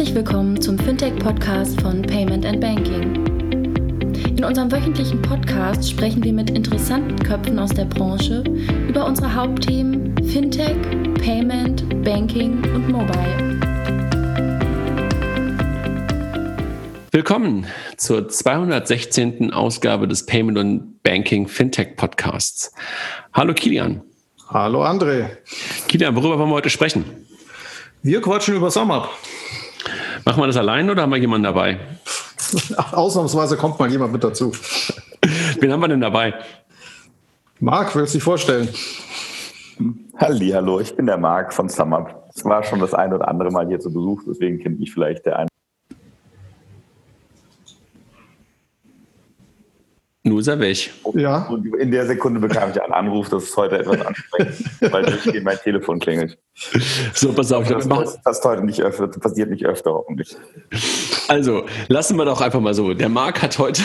Herzlich willkommen zum Fintech-Podcast von Payment and Banking. In unserem wöchentlichen Podcast sprechen wir mit interessanten Köpfen aus der Branche über unsere Hauptthemen Fintech, Payment, Banking und Mobile. Willkommen zur 216. Ausgabe des Payment und Banking Fintech Podcasts. Hallo Kilian. Hallo André. Kilian, worüber wollen wir heute sprechen? Wir quatschen über SumUp. Machen wir das allein oder haben wir jemanden dabei? Ausnahmsweise kommt mal jemand mit dazu. Wen haben wir denn dabei? Marc, willst du dich vorstellen? Halli, hallo, ich bin der Marc von SumUp. Ich war schon das ein oder andere Mal hier zu Besuch, deswegen kennt mich vielleicht der eine Nur ist er weg. Ja. Und in der Sekunde bekam ich einen Anruf, dass es heute etwas anstrengend weil durchgehend mein Telefon klingelt. So, pass auf. Das, das, das heute nicht öfter, das passiert nicht öfter, hoffentlich. Also, lassen wir doch einfach mal so. Der Marc hat heute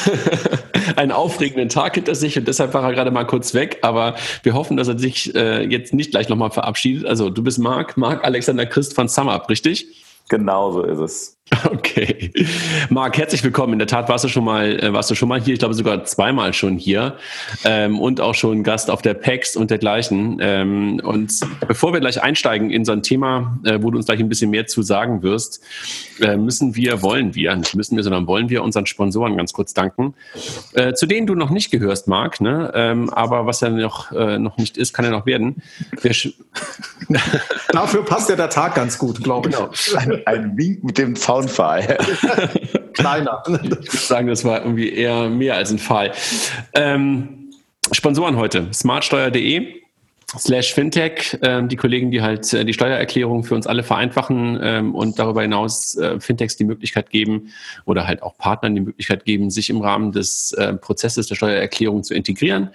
einen aufregenden Tag hinter sich und deshalb war er gerade mal kurz weg, aber wir hoffen, dass er sich äh, jetzt nicht gleich nochmal verabschiedet. Also, du bist Marc, Marc Alexander Christ von SumUp, richtig? Genau so ist es. Okay. Marc, herzlich willkommen. In der Tat warst du schon mal, äh, warst du schon mal hier, ich glaube sogar zweimal schon hier ähm, und auch schon Gast auf der PEX und dergleichen. Ähm, und bevor wir gleich einsteigen in so ein Thema, äh, wo du uns gleich ein bisschen mehr zu sagen wirst, äh, müssen wir, wollen wir, nicht müssen wir, sondern wollen wir unseren Sponsoren ganz kurz danken, äh, zu denen du noch nicht gehörst, Marc, ne? Ähm, aber was ja noch, äh, noch nicht ist, kann ja noch werden. Dafür passt ja der Tag ganz gut, glaube ich. Genau. Ein, ein Wink mit dem V Zaunpfahl. Kleiner. Ich würde sagen, das war irgendwie eher mehr als ein Pfahl. Ähm, Sponsoren heute: smartsteuer.de slash Fintech, ähm, die Kollegen, die halt äh, die Steuererklärung für uns alle vereinfachen ähm, und darüber hinaus äh, Fintechs die Möglichkeit geben oder halt auch Partnern die Möglichkeit geben, sich im Rahmen des äh, Prozesses der Steuererklärung zu integrieren.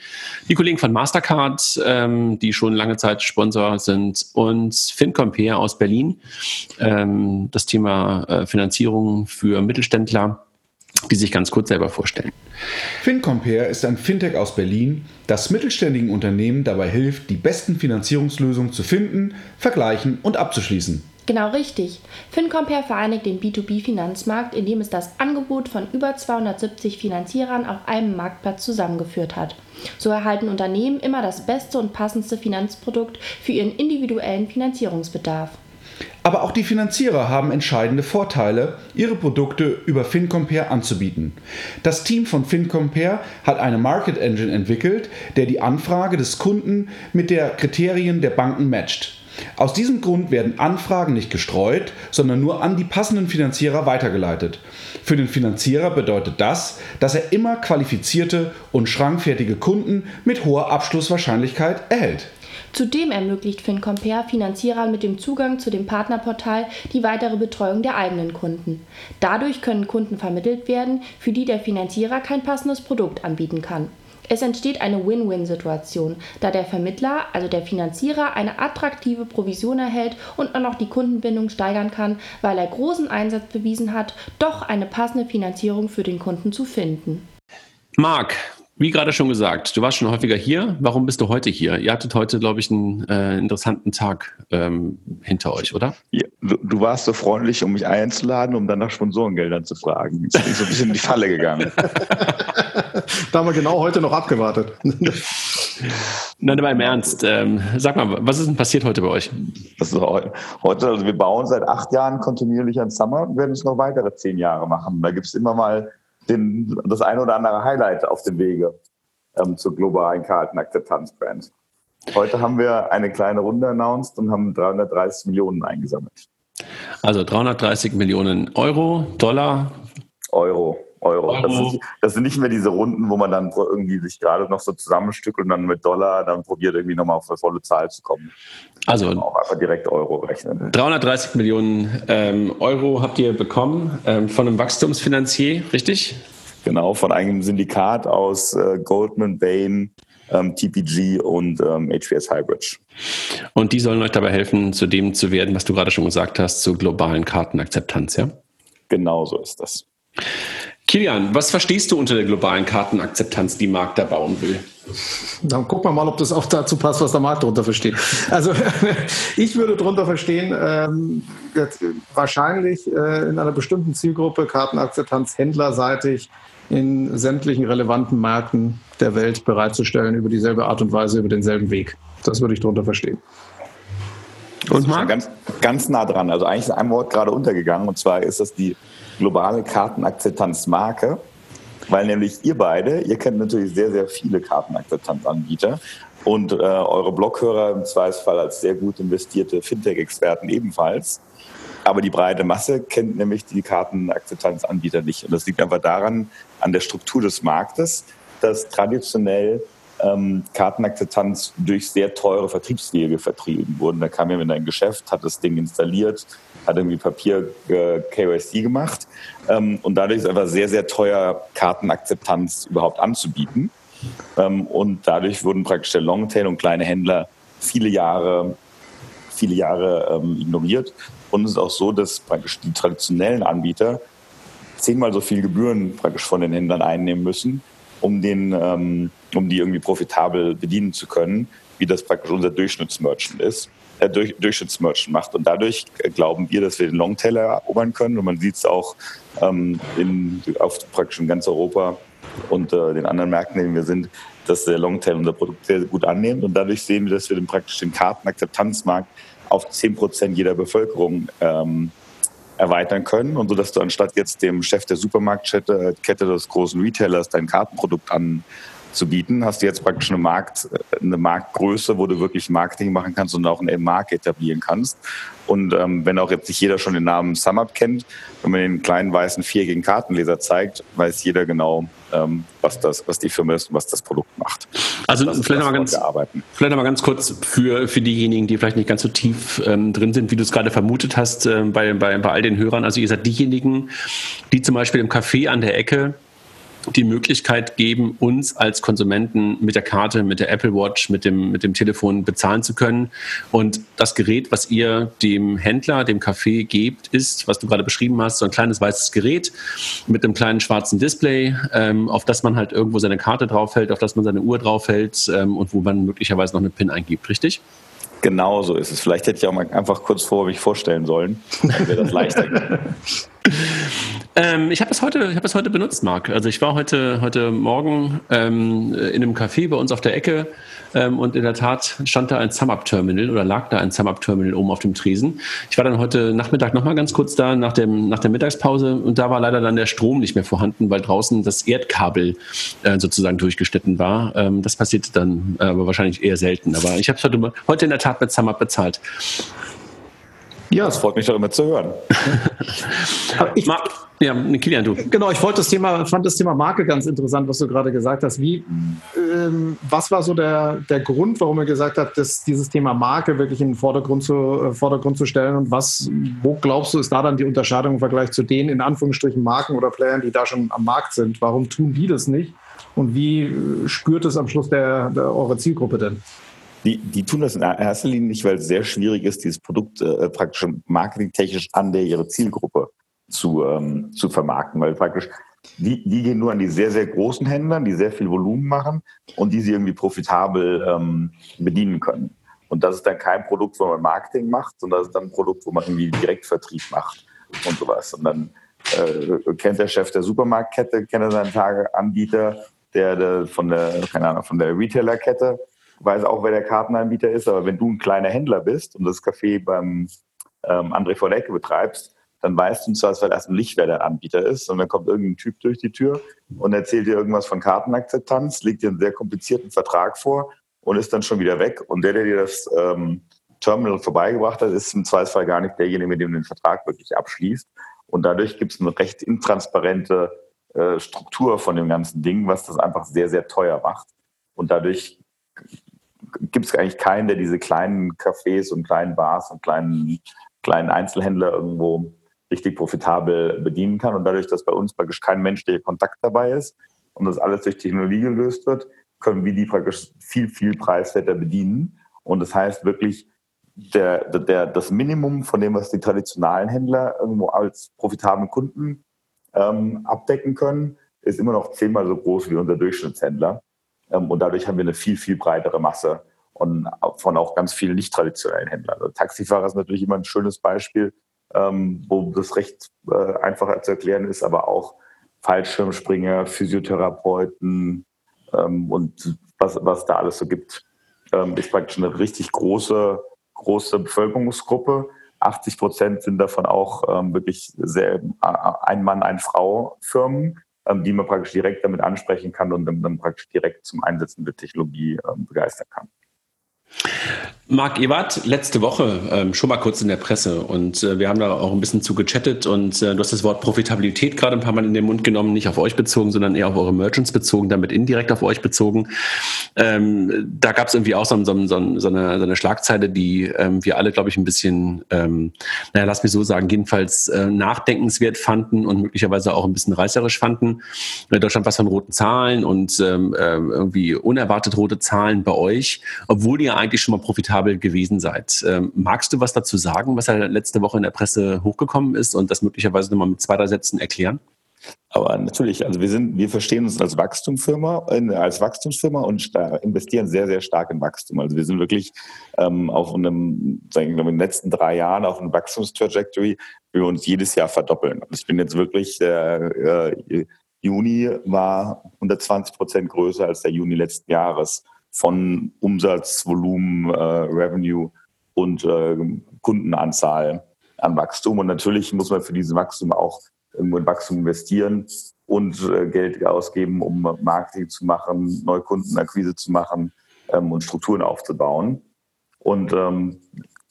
Die Kollegen von Mastercard, ähm, die schon lange Zeit Sponsor sind und FinCompare aus Berlin, ähm, das Thema äh, Finanzierung für Mittelständler die sich ganz kurz selber vorstellen. FinCompare ist ein Fintech aus Berlin, das mittelständigen Unternehmen dabei hilft, die besten Finanzierungslösungen zu finden, vergleichen und abzuschließen. Genau richtig. FinCompare vereinigt den B2B-Finanzmarkt, indem es das Angebot von über 270 Finanzierern auf einem Marktplatz zusammengeführt hat. So erhalten Unternehmen immer das beste und passendste Finanzprodukt für ihren individuellen Finanzierungsbedarf. Aber auch die Finanzierer haben entscheidende Vorteile, ihre Produkte über FinCompare anzubieten. Das Team von FinCompare hat eine Market Engine entwickelt, der die Anfrage des Kunden mit der Kriterien der Banken matcht. Aus diesem Grund werden Anfragen nicht gestreut, sondern nur an die passenden Finanzierer weitergeleitet. Für den Finanzierer bedeutet das, dass er immer qualifizierte und schrankfertige Kunden mit hoher Abschlusswahrscheinlichkeit erhält. Zudem ermöglicht FinCompare Finanzierern mit dem Zugang zu dem Partnerportal die weitere Betreuung der eigenen Kunden. Dadurch können Kunden vermittelt werden, für die der Finanzierer kein passendes Produkt anbieten kann. Es entsteht eine Win-Win-Situation, da der Vermittler, also der Finanzierer, eine attraktive Provision erhält und auch noch die Kundenbindung steigern kann, weil er großen Einsatz bewiesen hat, doch eine passende Finanzierung für den Kunden zu finden. Marc, wie gerade schon gesagt, du warst schon häufiger hier. Warum bist du heute hier? Ihr hattet heute, glaube ich, einen äh, interessanten Tag ähm, hinter euch, oder? Ja, du, du, warst so freundlich, um mich einzuladen, um dann nach Sponsorengeldern zu fragen. Jetzt bin ich so ein bisschen in die Falle gegangen. da haben wir genau heute noch abgewartet. Nein, aber im Ernst. Ähm, sag mal, was ist denn passiert heute bei euch? Also heute, also wir bauen seit acht Jahren kontinuierlich an Summer und werden es noch weitere zehn Jahre machen. Da gibt es immer mal den, das eine oder andere Highlight auf dem Wege ähm, zur globalen Kartenakzeptanzbrand. Heute haben wir eine kleine Runde announced und haben 330 Millionen eingesammelt. Also 330 Millionen Euro, Dollar? Euro. Euro. Das sind, das, sind, nicht mehr diese Runden, wo man dann irgendwie sich gerade noch so zusammenstückelt und dann mit Dollar dann probiert, irgendwie nochmal auf eine volle Zahl zu kommen. Also auch einfach direkt Euro rechnen. 330 Millionen ähm, Euro habt ihr bekommen ähm, von einem Wachstumsfinanzier, richtig? Genau, von einem Syndikat aus äh, Goldman, Bain, ähm, TPG und ähm, HBS Hybridge. Und die sollen euch dabei helfen, zu dem zu werden, was du gerade schon gesagt hast, zur globalen Kartenakzeptanz, ja? Genau so ist das. Kilian, was verstehst du unter der globalen Kartenakzeptanz, die Markt da bauen will? Dann gucken wir mal, ob das auch dazu passt, was der Markt darunter versteht. Also ich würde darunter verstehen, ähm, wahrscheinlich äh, in einer bestimmten Zielgruppe Kartenakzeptanz händlerseitig in sämtlichen relevanten Märkten der Welt bereitzustellen über dieselbe Art und Weise, über denselben Weg. Das würde ich darunter verstehen. Und Marc? Ganz, ganz nah dran. Also eigentlich ist ein Wort gerade untergegangen und zwar ist das die globale Kartenakzeptanzmarke. Weil nämlich ihr beide, ihr kennt natürlich sehr, sehr viele Kartenakzeptanzanbieter und äh, eure Bloghörer im Zweifelsfall als sehr gut investierte Fintech-Experten ebenfalls. Aber die breite Masse kennt nämlich die Kartenakzeptanzanbieter nicht. Und das liegt einfach daran, an der Struktur des Marktes, dass traditionell ähm, Kartenakzeptanz durch sehr teure Vertriebswege vertrieben wurden. Da kam jemand in ein Geschäft, hat das Ding installiert, hat irgendwie Papier äh, KYC gemacht ähm, und dadurch ist einfach sehr, sehr teuer, Kartenakzeptanz überhaupt anzubieten. Ähm, und dadurch wurden praktisch der Longtail und kleine Händler viele Jahre, viele Jahre ähm, ignoriert. Und es ist auch so, dass praktisch die traditionellen Anbieter zehnmal so viel Gebühren praktisch von den Händlern einnehmen müssen, um den ähm, um die irgendwie profitabel bedienen zu können, wie das praktisch unser Durchschnittsmerchant ist, äh, durch, Durchschnittsmerchant macht. Und dadurch äh, glauben wir, dass wir den Longtailer erobern können. Und man sieht es auch ähm, in, auf praktisch in ganz Europa und äh, den anderen Märkten, in denen wir sind, dass der Longtail unser Produkt sehr, gut annimmt. Und dadurch sehen wir, dass wir den praktisch den Kartenakzeptanzmarkt auf 10 Prozent jeder Bevölkerung ähm, erweitern können und so, dass du anstatt jetzt dem Chef der Supermarktkette Kette des großen Retailers dein Kartenprodukt an, zu bieten, hast du jetzt praktisch eine, Markt, eine Marktgröße, wo du wirklich Marketing machen kannst und auch einen Markt etablieren kannst. Und ähm, wenn auch jetzt nicht jeder schon den Namen SumUp kennt, wenn man den kleinen weißen viereckigen Kartenleser zeigt, weiß jeder genau, ähm, was, das, was die Firma ist und was das Produkt macht. Also das vielleicht, nochmal ganz, vielleicht noch ganz kurz für, für diejenigen, die vielleicht nicht ganz so tief ähm, drin sind, wie du es gerade vermutet hast, äh, bei, bei, bei all den Hörern. Also ihr seid diejenigen, die zum Beispiel im Café an der Ecke die Möglichkeit geben, uns als Konsumenten mit der Karte, mit der Apple Watch, mit dem, mit dem Telefon bezahlen zu können. Und das Gerät, was ihr dem Händler, dem Café gebt, ist, was du gerade beschrieben hast, so ein kleines weißes Gerät mit einem kleinen schwarzen Display, ähm, auf das man halt irgendwo seine Karte draufhält, auf das man seine Uhr draufhält ähm, und wo man möglicherweise noch eine PIN eingibt, richtig? Genau so ist es. Vielleicht hätte ich auch mal einfach kurz vor mich vorstellen sollen. Dann wäre das leichter. ähm, ich habe es heute, ich habe es heute benutzt, Marc. Also ich war heute, heute Morgen ähm, in einem Café bei uns auf der Ecke ähm, und in der Tat stand da ein SumUp-Terminal oder lag da ein SumUp-Terminal oben auf dem Tresen. Ich war dann heute Nachmittag nochmal ganz kurz da nach, dem, nach der Mittagspause und da war leider dann der Strom nicht mehr vorhanden, weil draußen das Erdkabel äh, sozusagen durchgeschnitten war. Ähm, das passierte dann aber wahrscheinlich eher selten. Aber ich habe es heute, heute in der Tat mit SumUp bezahlt. Ja, es freut mich doch immer zu hören. ich, ja, Kilian, du. Genau, ich wollte das Thema, fand das Thema Marke ganz interessant, was du gerade gesagt hast. Wie, ähm, was war so der, der Grund, warum ihr gesagt habt, dass dieses Thema Marke wirklich in den Vordergrund zu, äh, Vordergrund zu stellen? Und was, wo glaubst du, ist da dann die Unterscheidung im Vergleich zu den in Anführungsstrichen Marken oder Playern, die da schon am Markt sind? Warum tun die das nicht? Und wie äh, spürt es am Schluss der, der eure Zielgruppe denn? Die, die tun das in erster Linie nicht, weil es sehr schwierig ist, dieses Produkt äh, praktisch marketingtechnisch an der ihre Zielgruppe zu, ähm, zu vermarkten, weil praktisch die, die gehen nur an die sehr, sehr großen Händler, die sehr viel Volumen machen und die sie irgendwie profitabel ähm, bedienen können. Und das ist dann kein Produkt, wo man Marketing macht, sondern das ist dann ein Produkt, wo man irgendwie Direktvertrieb macht und sowas. Und dann äh, kennt der Chef der Supermarktkette, kennt er seinen Tageanbieter, der, der von der, keine Ahnung, von der Retailerkette weiß auch, wer der Kartenanbieter ist, aber wenn du ein kleiner Händler bist und das Café beim ähm, André von Ecke betreibst, dann weißt du zwar erst nicht, wer der Anbieter ist, und dann kommt irgendein Typ durch die Tür und erzählt dir irgendwas von Kartenakzeptanz, legt dir einen sehr komplizierten Vertrag vor und ist dann schon wieder weg. Und der, der dir das ähm, Terminal vorbeigebracht hat, ist im Zweifelsfall gar nicht derjenige, mit dem du den Vertrag wirklich abschließt. Und dadurch gibt es eine recht intransparente äh, Struktur von dem ganzen Ding, was das einfach sehr, sehr teuer macht. Und dadurch gibt es eigentlich keinen, der diese kleinen Cafés und kleinen Bars und kleinen, kleinen Einzelhändler irgendwo richtig profitabel bedienen kann. Und dadurch, dass bei uns praktisch kein menschlicher Kontakt dabei ist und das alles durch Technologie gelöst wird, können wir die praktisch viel, viel preiswerter bedienen. Und das heißt wirklich, der, der, das Minimum von dem, was die traditionellen Händler irgendwo als profitablen Kunden ähm, abdecken können, ist immer noch zehnmal so groß wie unser Durchschnittshändler. Ähm, und dadurch haben wir eine viel, viel breitere Masse und von auch ganz vielen nicht traditionellen Händlern. Also Taxifahrer ist natürlich immer ein schönes Beispiel, ähm, wo das recht äh, einfacher zu erklären ist, aber auch Fallschirmspringer, Physiotherapeuten ähm, und was, was da alles so gibt, ist praktisch eine richtig große, große Bevölkerungsgruppe. 80 Prozent sind davon auch wirklich sehr, äh, ein Mann, ein Frau Firmen, die man praktisch direkt damit ansprechen kann und dann, dann praktisch direkt zum Einsetzen der Technologie ähm, begeistern kann. Marc Ewart, letzte Woche ähm, schon mal kurz in der Presse und äh, wir haben da auch ein bisschen zu gechattet und äh, du hast das Wort Profitabilität gerade ein paar Mal in den Mund genommen, nicht auf euch bezogen, sondern eher auf eure Merchants bezogen, damit indirekt auf euch bezogen. Ähm, da gab es irgendwie auch so, so, so, so, eine, so eine Schlagzeile, die ähm, wir alle, glaube ich, ein bisschen, ähm, naja, lass mich so sagen, jedenfalls äh, nachdenkenswert fanden und möglicherweise auch ein bisschen reißerisch fanden. In Deutschland was von roten Zahlen und ähm, äh, irgendwie unerwartet rote Zahlen bei euch, obwohl ihr eigentlich schon mal profitabel gewesen seid. Ähm, magst du was dazu sagen, was ja letzte Woche in der Presse hochgekommen ist und das möglicherweise nochmal mit zwei, drei Sätzen erklären? Aber natürlich, also wir sind, wir verstehen uns als Wachstumsfirma, äh, als Wachstumsfirma und investieren sehr, sehr stark in Wachstum. Also wir sind wirklich ähm, auf einem, sagen wir, in den letzten drei Jahren auf einem Wachstumstrajectory, wir uns jedes Jahr verdoppeln. Also ich bin jetzt wirklich, äh, äh, Juni war 120 Prozent größer als der Juni letzten Jahres von Umsatz, Volumen, äh, Revenue und äh, Kundenanzahl an Wachstum. Und natürlich muss man für dieses Wachstum auch irgendwo in Wachstum investieren und äh, Geld ausgeben, um Marketing zu machen, Neukundenakquise zu machen ähm, und Strukturen aufzubauen. Und ähm,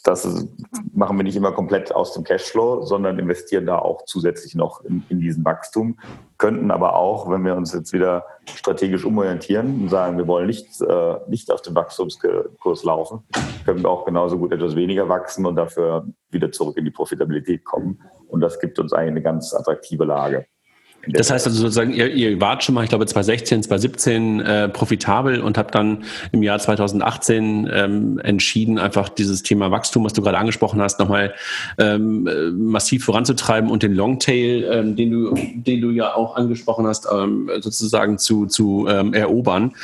das machen wir nicht immer komplett aus dem Cashflow, sondern investieren da auch zusätzlich noch in, in, diesen Wachstum. Könnten aber auch, wenn wir uns jetzt wieder strategisch umorientieren und sagen, wir wollen nicht, äh, nicht auf dem Wachstumskurs laufen, können wir auch genauso gut etwas weniger wachsen und dafür wieder zurück in die Profitabilität kommen. Und das gibt uns eigentlich eine ganz attraktive Lage. Das heißt also sozusagen, ihr, ihr wart schon mal, ich glaube 2016, 2017 äh, profitabel und habt dann im Jahr 2018 ähm, entschieden, einfach dieses Thema Wachstum, was du gerade angesprochen hast, nochmal ähm, äh, massiv voranzutreiben und den Longtail, ähm, den, du, den du ja auch angesprochen hast, ähm, sozusagen zu, zu ähm, erobern.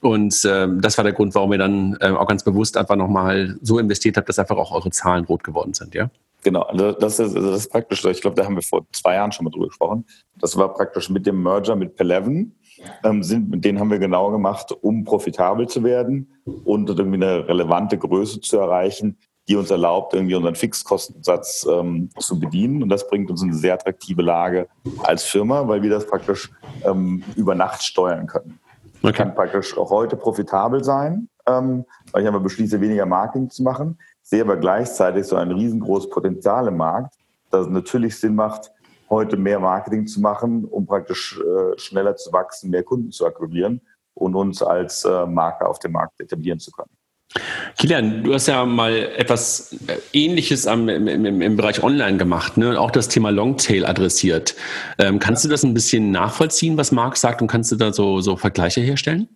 Und ähm, das war der Grund, warum ihr dann äh, auch ganz bewusst einfach nochmal so investiert habt, dass einfach auch eure Zahlen rot geworden sind, ja? Genau, also das ist, das ist praktisch, ich glaube, da haben wir vor zwei Jahren schon mal drüber gesprochen. Das war praktisch mit dem Merger mit Peleven. Ähm, sind, den haben wir genau gemacht, um profitabel zu werden und irgendwie eine relevante Größe zu erreichen, die uns erlaubt, irgendwie unseren Fixkostensatz ähm, zu bedienen. Und das bringt uns in eine sehr attraktive Lage als Firma, weil wir das praktisch ähm, über Nacht steuern können. Man kann praktisch auch heute profitabel sein, ähm, weil ich aber beschließe, weniger Marketing zu machen sehe aber gleichzeitig so ein riesengroßes Potenzial im Markt, dass es natürlich Sinn macht, heute mehr Marketing zu machen, um praktisch äh, schneller zu wachsen, mehr Kunden zu akquirieren und uns als äh, Marke auf dem Markt etablieren zu können. Kilian, du hast ja mal etwas äh, Ähnliches am, im, im, im, Bereich Online gemacht, ne? auch das Thema Longtail adressiert. Ähm, kannst du das ein bisschen nachvollziehen, was Marc sagt, und kannst du da so, so Vergleiche herstellen?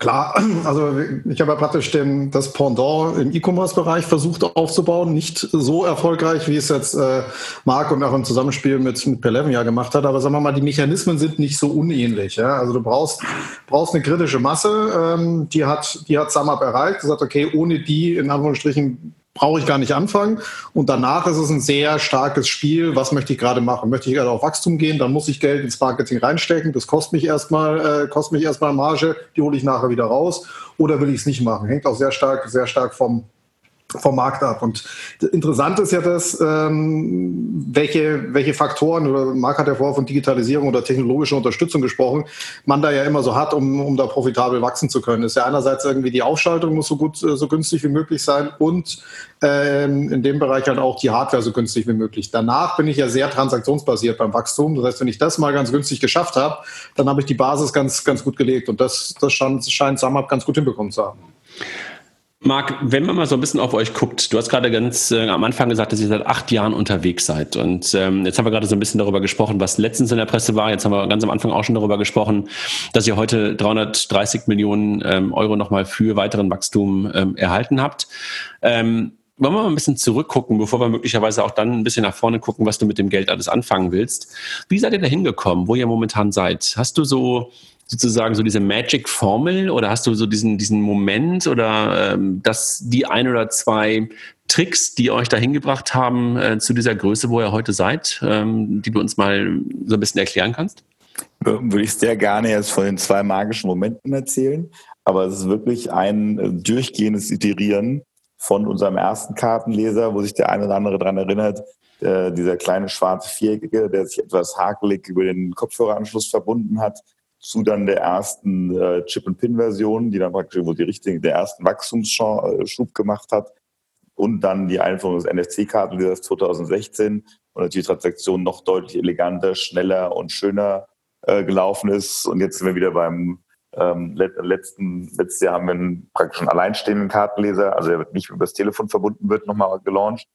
Klar, also ich habe ja praktisch den, das Pendant im E-Commerce-Bereich versucht aufzubauen. Nicht so erfolgreich, wie es jetzt äh, Marc und auch im Zusammenspiel mit, mit Peleven ja gemacht hat. Aber sagen wir mal, die Mechanismen sind nicht so unähnlich. Ja? Also du brauchst, brauchst eine kritische Masse, ähm, die hat, die hat SumUp erreicht. Du sagst, okay, ohne die in Anführungsstrichen brauche ich gar nicht anfangen. Und danach ist es ein sehr starkes Spiel. Was möchte ich gerade machen? Möchte ich gerade auf Wachstum gehen? Dann muss ich Geld ins Marketing reinstecken. Das kostet mich erstmal, äh, kostet mich erstmal Marge. Die hole ich nachher wieder raus. Oder will ich es nicht machen? Hängt auch sehr stark, sehr stark vom, vom Markt ab. Und interessant ist ja das, ähm, welche, welche Faktoren, oder Marc hat ja vorher von Digitalisierung oder technologischer Unterstützung gesprochen, man da ja immer so hat, um, um da profitabel wachsen zu können. Ist ja einerseits irgendwie die Aufschaltung muss so gut, äh, so günstig wie möglich sein und ähm, in dem Bereich halt auch die Hardware so günstig wie möglich. Danach bin ich ja sehr transaktionsbasiert beim Wachstum. Das heißt, wenn ich das mal ganz günstig geschafft habe, dann habe ich die Basis ganz, ganz gut gelegt. Und das, das scheint, scheint SumUp ganz gut hinbekommen zu haben. Marc, wenn man mal so ein bisschen auf euch guckt, du hast gerade ganz äh, am Anfang gesagt, dass ihr seit acht Jahren unterwegs seid. Und ähm, jetzt haben wir gerade so ein bisschen darüber gesprochen, was letztens in der Presse war. Jetzt haben wir ganz am Anfang auch schon darüber gesprochen, dass ihr heute 330 Millionen ähm, Euro nochmal für weiteren Wachstum ähm, erhalten habt. Ähm, wollen wir mal ein bisschen zurückgucken, bevor wir möglicherweise auch dann ein bisschen nach vorne gucken, was du mit dem Geld alles anfangen willst. Wie seid ihr da hingekommen, wo ihr momentan seid? Hast du so sozusagen so diese Magic-Formel oder hast du so diesen, diesen Moment oder ähm, dass die ein oder zwei Tricks, die euch da hingebracht haben äh, zu dieser Größe, wo ihr heute seid, ähm, die du uns mal so ein bisschen erklären kannst? Würde ich sehr gerne jetzt von den zwei magischen Momenten erzählen, aber es ist wirklich ein äh, durchgehendes Iterieren von unserem ersten Kartenleser, wo sich der eine oder andere daran erinnert, äh, dieser kleine schwarze Viereckige, der sich etwas hakelig über den Kopfhöreranschluss verbunden hat, zu dann der ersten äh, Chip-and-Pin-Version, die dann praktisch wo die richtige, der ersten Wachstumsschub gemacht hat. Und dann die Einführung des NFC-Kartenlesers 2016 und natürlich die Transaktion noch deutlich eleganter, schneller und schöner äh, gelaufen ist. Und jetzt sind wir wieder beim ähm, letzten, letztes Jahr haben wir einen praktisch einen alleinstehenden Kartenleser, also der nicht über das Telefon verbunden wird, nochmal gelauncht,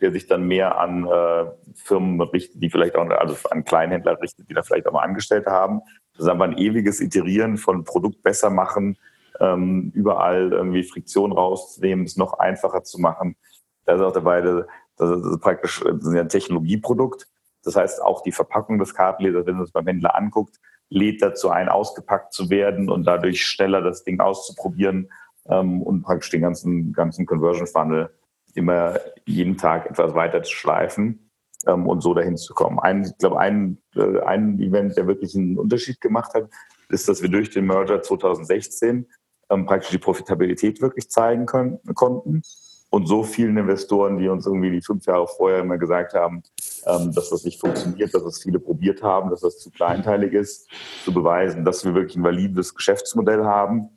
der sich dann mehr an äh, Firmen richtet, die vielleicht auch, also an Kleinhändler richtet, die da vielleicht auch mal Angestellte haben. Das ist aber ein ewiges Iterieren von Produkt besser machen, ähm, überall irgendwie Friktion rauszunehmen, es noch einfacher zu machen. Da ist auch dabei, das ist praktisch das ist ein Technologieprodukt. Das heißt, auch die Verpackung des Kartenlesers, wenn man es beim Händler anguckt, lädt dazu ein, ausgepackt zu werden und dadurch schneller das Ding auszuprobieren ähm, und praktisch den ganzen, ganzen Conversion Funnel immer jeden Tag etwas weiter zu schleifen ähm, und so dahin zu kommen. Ein, ich glaube, ein, äh, ein Event, der wirklich einen Unterschied gemacht hat, ist, dass wir durch den Merger 2016 ähm, praktisch die Profitabilität wirklich zeigen können, konnten und so vielen Investoren, die uns irgendwie die fünf Jahre vorher immer gesagt haben, ähm, dass das nicht funktioniert, dass das viele probiert haben, dass das zu kleinteilig ist, zu beweisen, dass wir wirklich ein valides Geschäftsmodell haben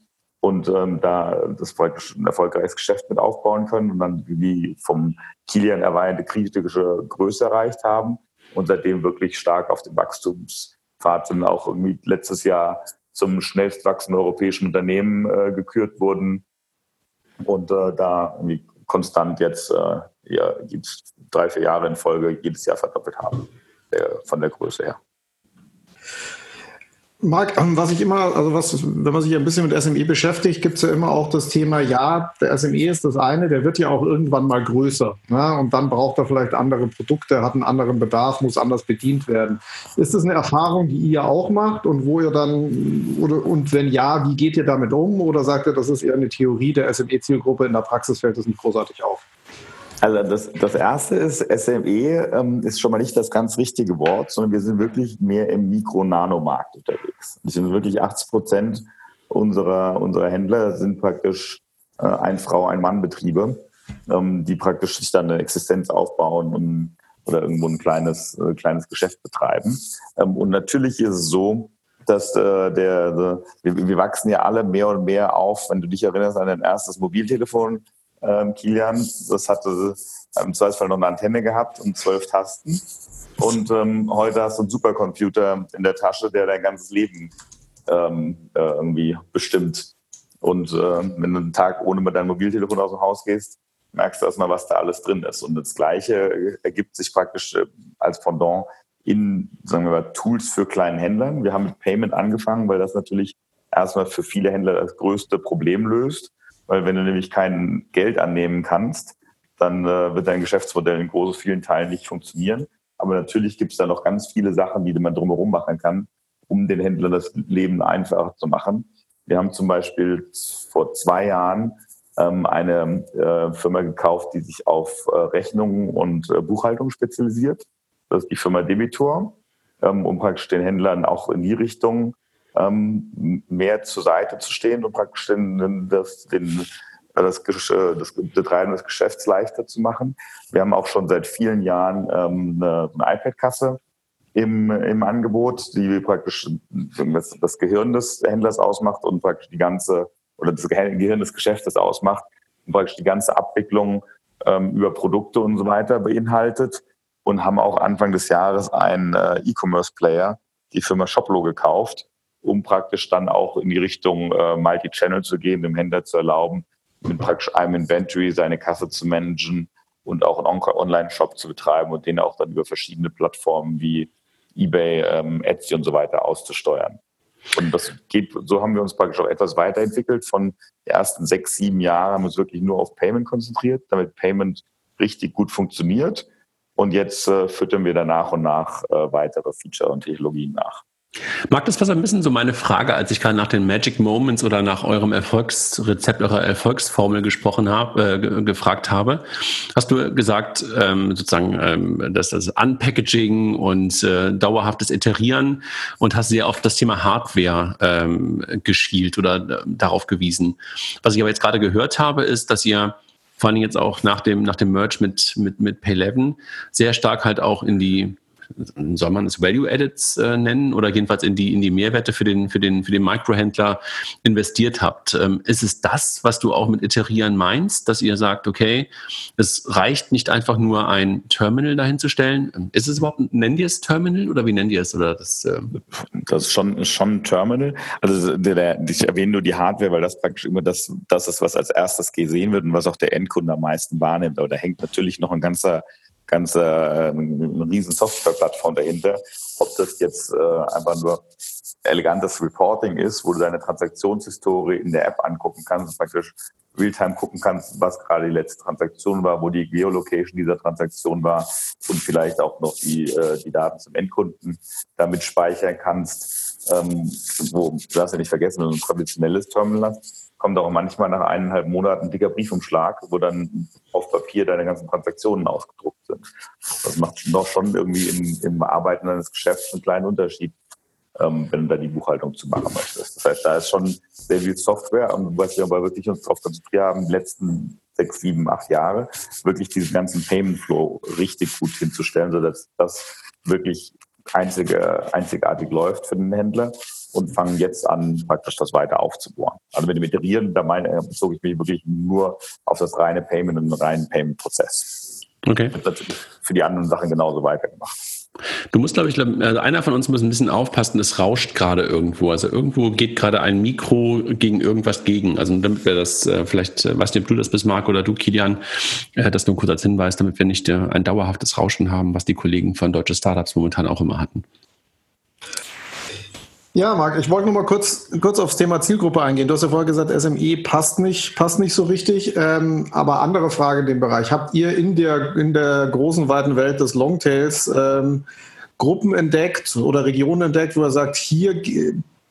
und ähm, da das ein erfolgreiches Geschäft mit aufbauen können und dann wie vom Kilian erweiterte kritische Größe erreicht haben und seitdem wirklich stark auf dem Wachstumspfad sind, auch irgendwie letztes Jahr zum schnellst wachsenden europäischen Unternehmen äh, gekürt wurden und äh, da irgendwie konstant jetzt äh, ja, drei, vier Jahre in Folge jedes Jahr verdoppelt haben, der, von der Größe her. Marc, ähm, was ich immer, also was, wenn man sich ein bisschen mit SME beschäftigt, gibt es ja immer auch das Thema, ja, der SME ist das eine, der wird ja auch irgendwann mal größer. Ne? Und dann braucht er vielleicht andere Produkte, hat einen anderen Bedarf, muss anders bedient werden. Ist das eine Erfahrung, die ihr auch macht und wo ihr dann, oder, und wenn ja, wie geht ihr damit um? Oder sagt ihr, das ist eher eine Theorie der SME-Zielgruppe, in der Praxis fällt das nicht großartig auf? Also das, das erste ist, SME ähm, ist schon mal nicht das ganz richtige Wort, sondern wir sind wirklich mehr im Mikro-Nano-Markt unterwegs. Wir sind wirklich 80 Prozent unserer, unserer Händler sind praktisch äh, ein Frau, ein Mann-Betriebe, ähm, die praktisch sich dann eine Existenz aufbauen und, oder irgendwo ein kleines, äh, kleines Geschäft betreiben. Ähm, und natürlich ist es so, dass äh, der, der wir, wir, wachsen ja alle mehr und mehr auf. Wenn du dich erinnerst an dein erstes Mobiltelefon, ähm, Kilian. Das hatte im Zweifelsfall noch eine Antenne gehabt und zwölf Tasten. Und ähm, heute hast du einen Supercomputer in der Tasche, der dein ganzes Leben ähm, äh, irgendwie bestimmt. Und äh, wenn du einen Tag ohne mit deinem Mobiltelefon aus dem Haus gehst, merkst du erstmal, was da alles drin ist. Und das Gleiche ergibt sich praktisch äh, als Pendant in, sagen wir mal, Tools für kleinen Händlern. Wir haben mit Payment angefangen, weil das natürlich erstmal für viele Händler das größte Problem löst. Weil wenn du nämlich kein Geld annehmen kannst, dann äh, wird dein Geschäftsmodell in großen vielen Teilen nicht funktionieren. Aber natürlich gibt es da noch ganz viele Sachen, die man drumherum machen kann, um den Händlern das Leben einfacher zu machen. Wir haben zum Beispiel vor zwei Jahren ähm, eine äh, Firma gekauft, die sich auf äh, Rechnungen und äh, Buchhaltung spezialisiert. Das ist die Firma Debitor, ähm, um praktisch den Händlern auch in die Richtung ähm, mehr zur Seite zu stehen und praktisch den, das, den, das, äh, das Betreiben des Geschäfts leichter zu machen. Wir haben auch schon seit vielen Jahren ähm, eine, eine iPad-Kasse im, im Angebot, die praktisch das, das Gehirn des Händlers ausmacht und praktisch die ganze, oder das Gehirn des Geschäftes ausmacht und praktisch die ganze Abwicklung ähm, über Produkte und so weiter beinhaltet und haben auch Anfang des Jahres einen äh, E-Commerce-Player, die Firma Shoplo, gekauft, um praktisch dann auch in die Richtung äh, Multi-Channel zu gehen, dem Händler zu erlauben, mit praktisch einem Inventory seine Kasse zu managen und auch einen Online-Shop zu betreiben und den auch dann über verschiedene Plattformen wie eBay, ähm, Etsy und so weiter auszusteuern. Und das geht, so haben wir uns praktisch auch etwas weiterentwickelt. Von den ersten sechs, sieben Jahren haben wir uns wirklich nur auf Payment konzentriert, damit Payment richtig gut funktioniert. Und jetzt äh, füttern wir da nach und nach äh, weitere Feature und Technologien nach. Marc, das war so ein bisschen so meine Frage, als ich gerade nach den Magic Moments oder nach eurem Erfolgsrezept, eurer Erfolgsformel gesprochen habe, äh, gefragt habe. Hast du gesagt, ähm, sozusagen, ähm, dass das Unpackaging und äh, dauerhaftes Iterieren und hast sehr auf das Thema Hardware ähm, geschielt oder äh, darauf gewiesen. Was ich aber jetzt gerade gehört habe, ist, dass ihr vor allem jetzt auch nach dem, nach dem Merge mit, mit, mit Pay11 sehr stark halt auch in die soll man es Value Edits äh, nennen oder jedenfalls in die, in die Mehrwerte für den, für den, für den Microhändler investiert habt. Ähm, ist es das, was du auch mit Iterieren meinst, dass ihr sagt, okay, es reicht nicht einfach nur ein Terminal dahin zu stellen? Ähm, ist es überhaupt, nennt ihr es Terminal oder wie nennt ihr es? Oder das, äh das ist schon, schon ein Terminal. Also der, der, ich erwähne nur die Hardware, weil das praktisch immer das, das ist, was als erstes gesehen wird und was auch der Endkunde am meisten wahrnimmt. Aber da hängt natürlich noch ein ganzer ganze äh, eine riesen Softwareplattform dahinter. Ob das jetzt äh, einfach nur elegantes Reporting ist, wo du deine Transaktionshistorie in der App angucken kannst, praktisch Realtime gucken kannst, was gerade die letzte Transaktion war, wo die Geolocation dieser Transaktion war und vielleicht auch noch die, äh, die Daten zum Endkunden damit speichern kannst. Ähm, wo, du darfst ja nicht vergessen, wenn du ein traditionelles Terminal hast, kommt auch manchmal nach eineinhalb Monaten ein dicker Briefumschlag, wo dann auf Papier deine ganzen Transaktionen ausgedruckt sind. Das macht doch schon irgendwie im, im Arbeiten deines Geschäfts einen kleinen Unterschied, ähm, wenn du da die Buchhaltung zu machen möchtest. Das heißt, da ist schon sehr viel Software und was wir aber wirklich uns darauf konzentriert haben, die letzten sechs, sieben, acht Jahre, wirklich diesen ganzen Payment Flow richtig gut hinzustellen, sodass das wirklich einzige, einzigartig läuft für den Händler und fangen jetzt an, praktisch das weiter aufzubohren. Also mit dem Iterieren, da meine, bezog ich mich wirklich nur auf das reine Payment und den reinen Payment-Prozess. Okay. Für die anderen Sachen genauso weitergemacht. Du musst, glaube ich, also einer von uns muss ein bisschen aufpassen, es rauscht gerade irgendwo. Also irgendwo geht gerade ein Mikro gegen irgendwas gegen. Also damit wir das, äh, vielleicht, äh, weiß nicht, ob du das bist, Marc, oder du, Kilian, äh, das nur kurz als Hinweis, damit wir nicht ein dauerhaftes Rauschen haben, was die Kollegen von Deutsche Startups momentan auch immer hatten. Ja, Marc, ich wollte nur mal kurz, kurz aufs Thema Zielgruppe eingehen. Du hast ja vorher gesagt, SME passt nicht, passt nicht so richtig. Ähm, aber andere Frage in dem Bereich. Habt ihr in der, in der großen, weiten Welt des Longtails ähm, Gruppen entdeckt oder Regionen entdeckt, wo er sagt, hier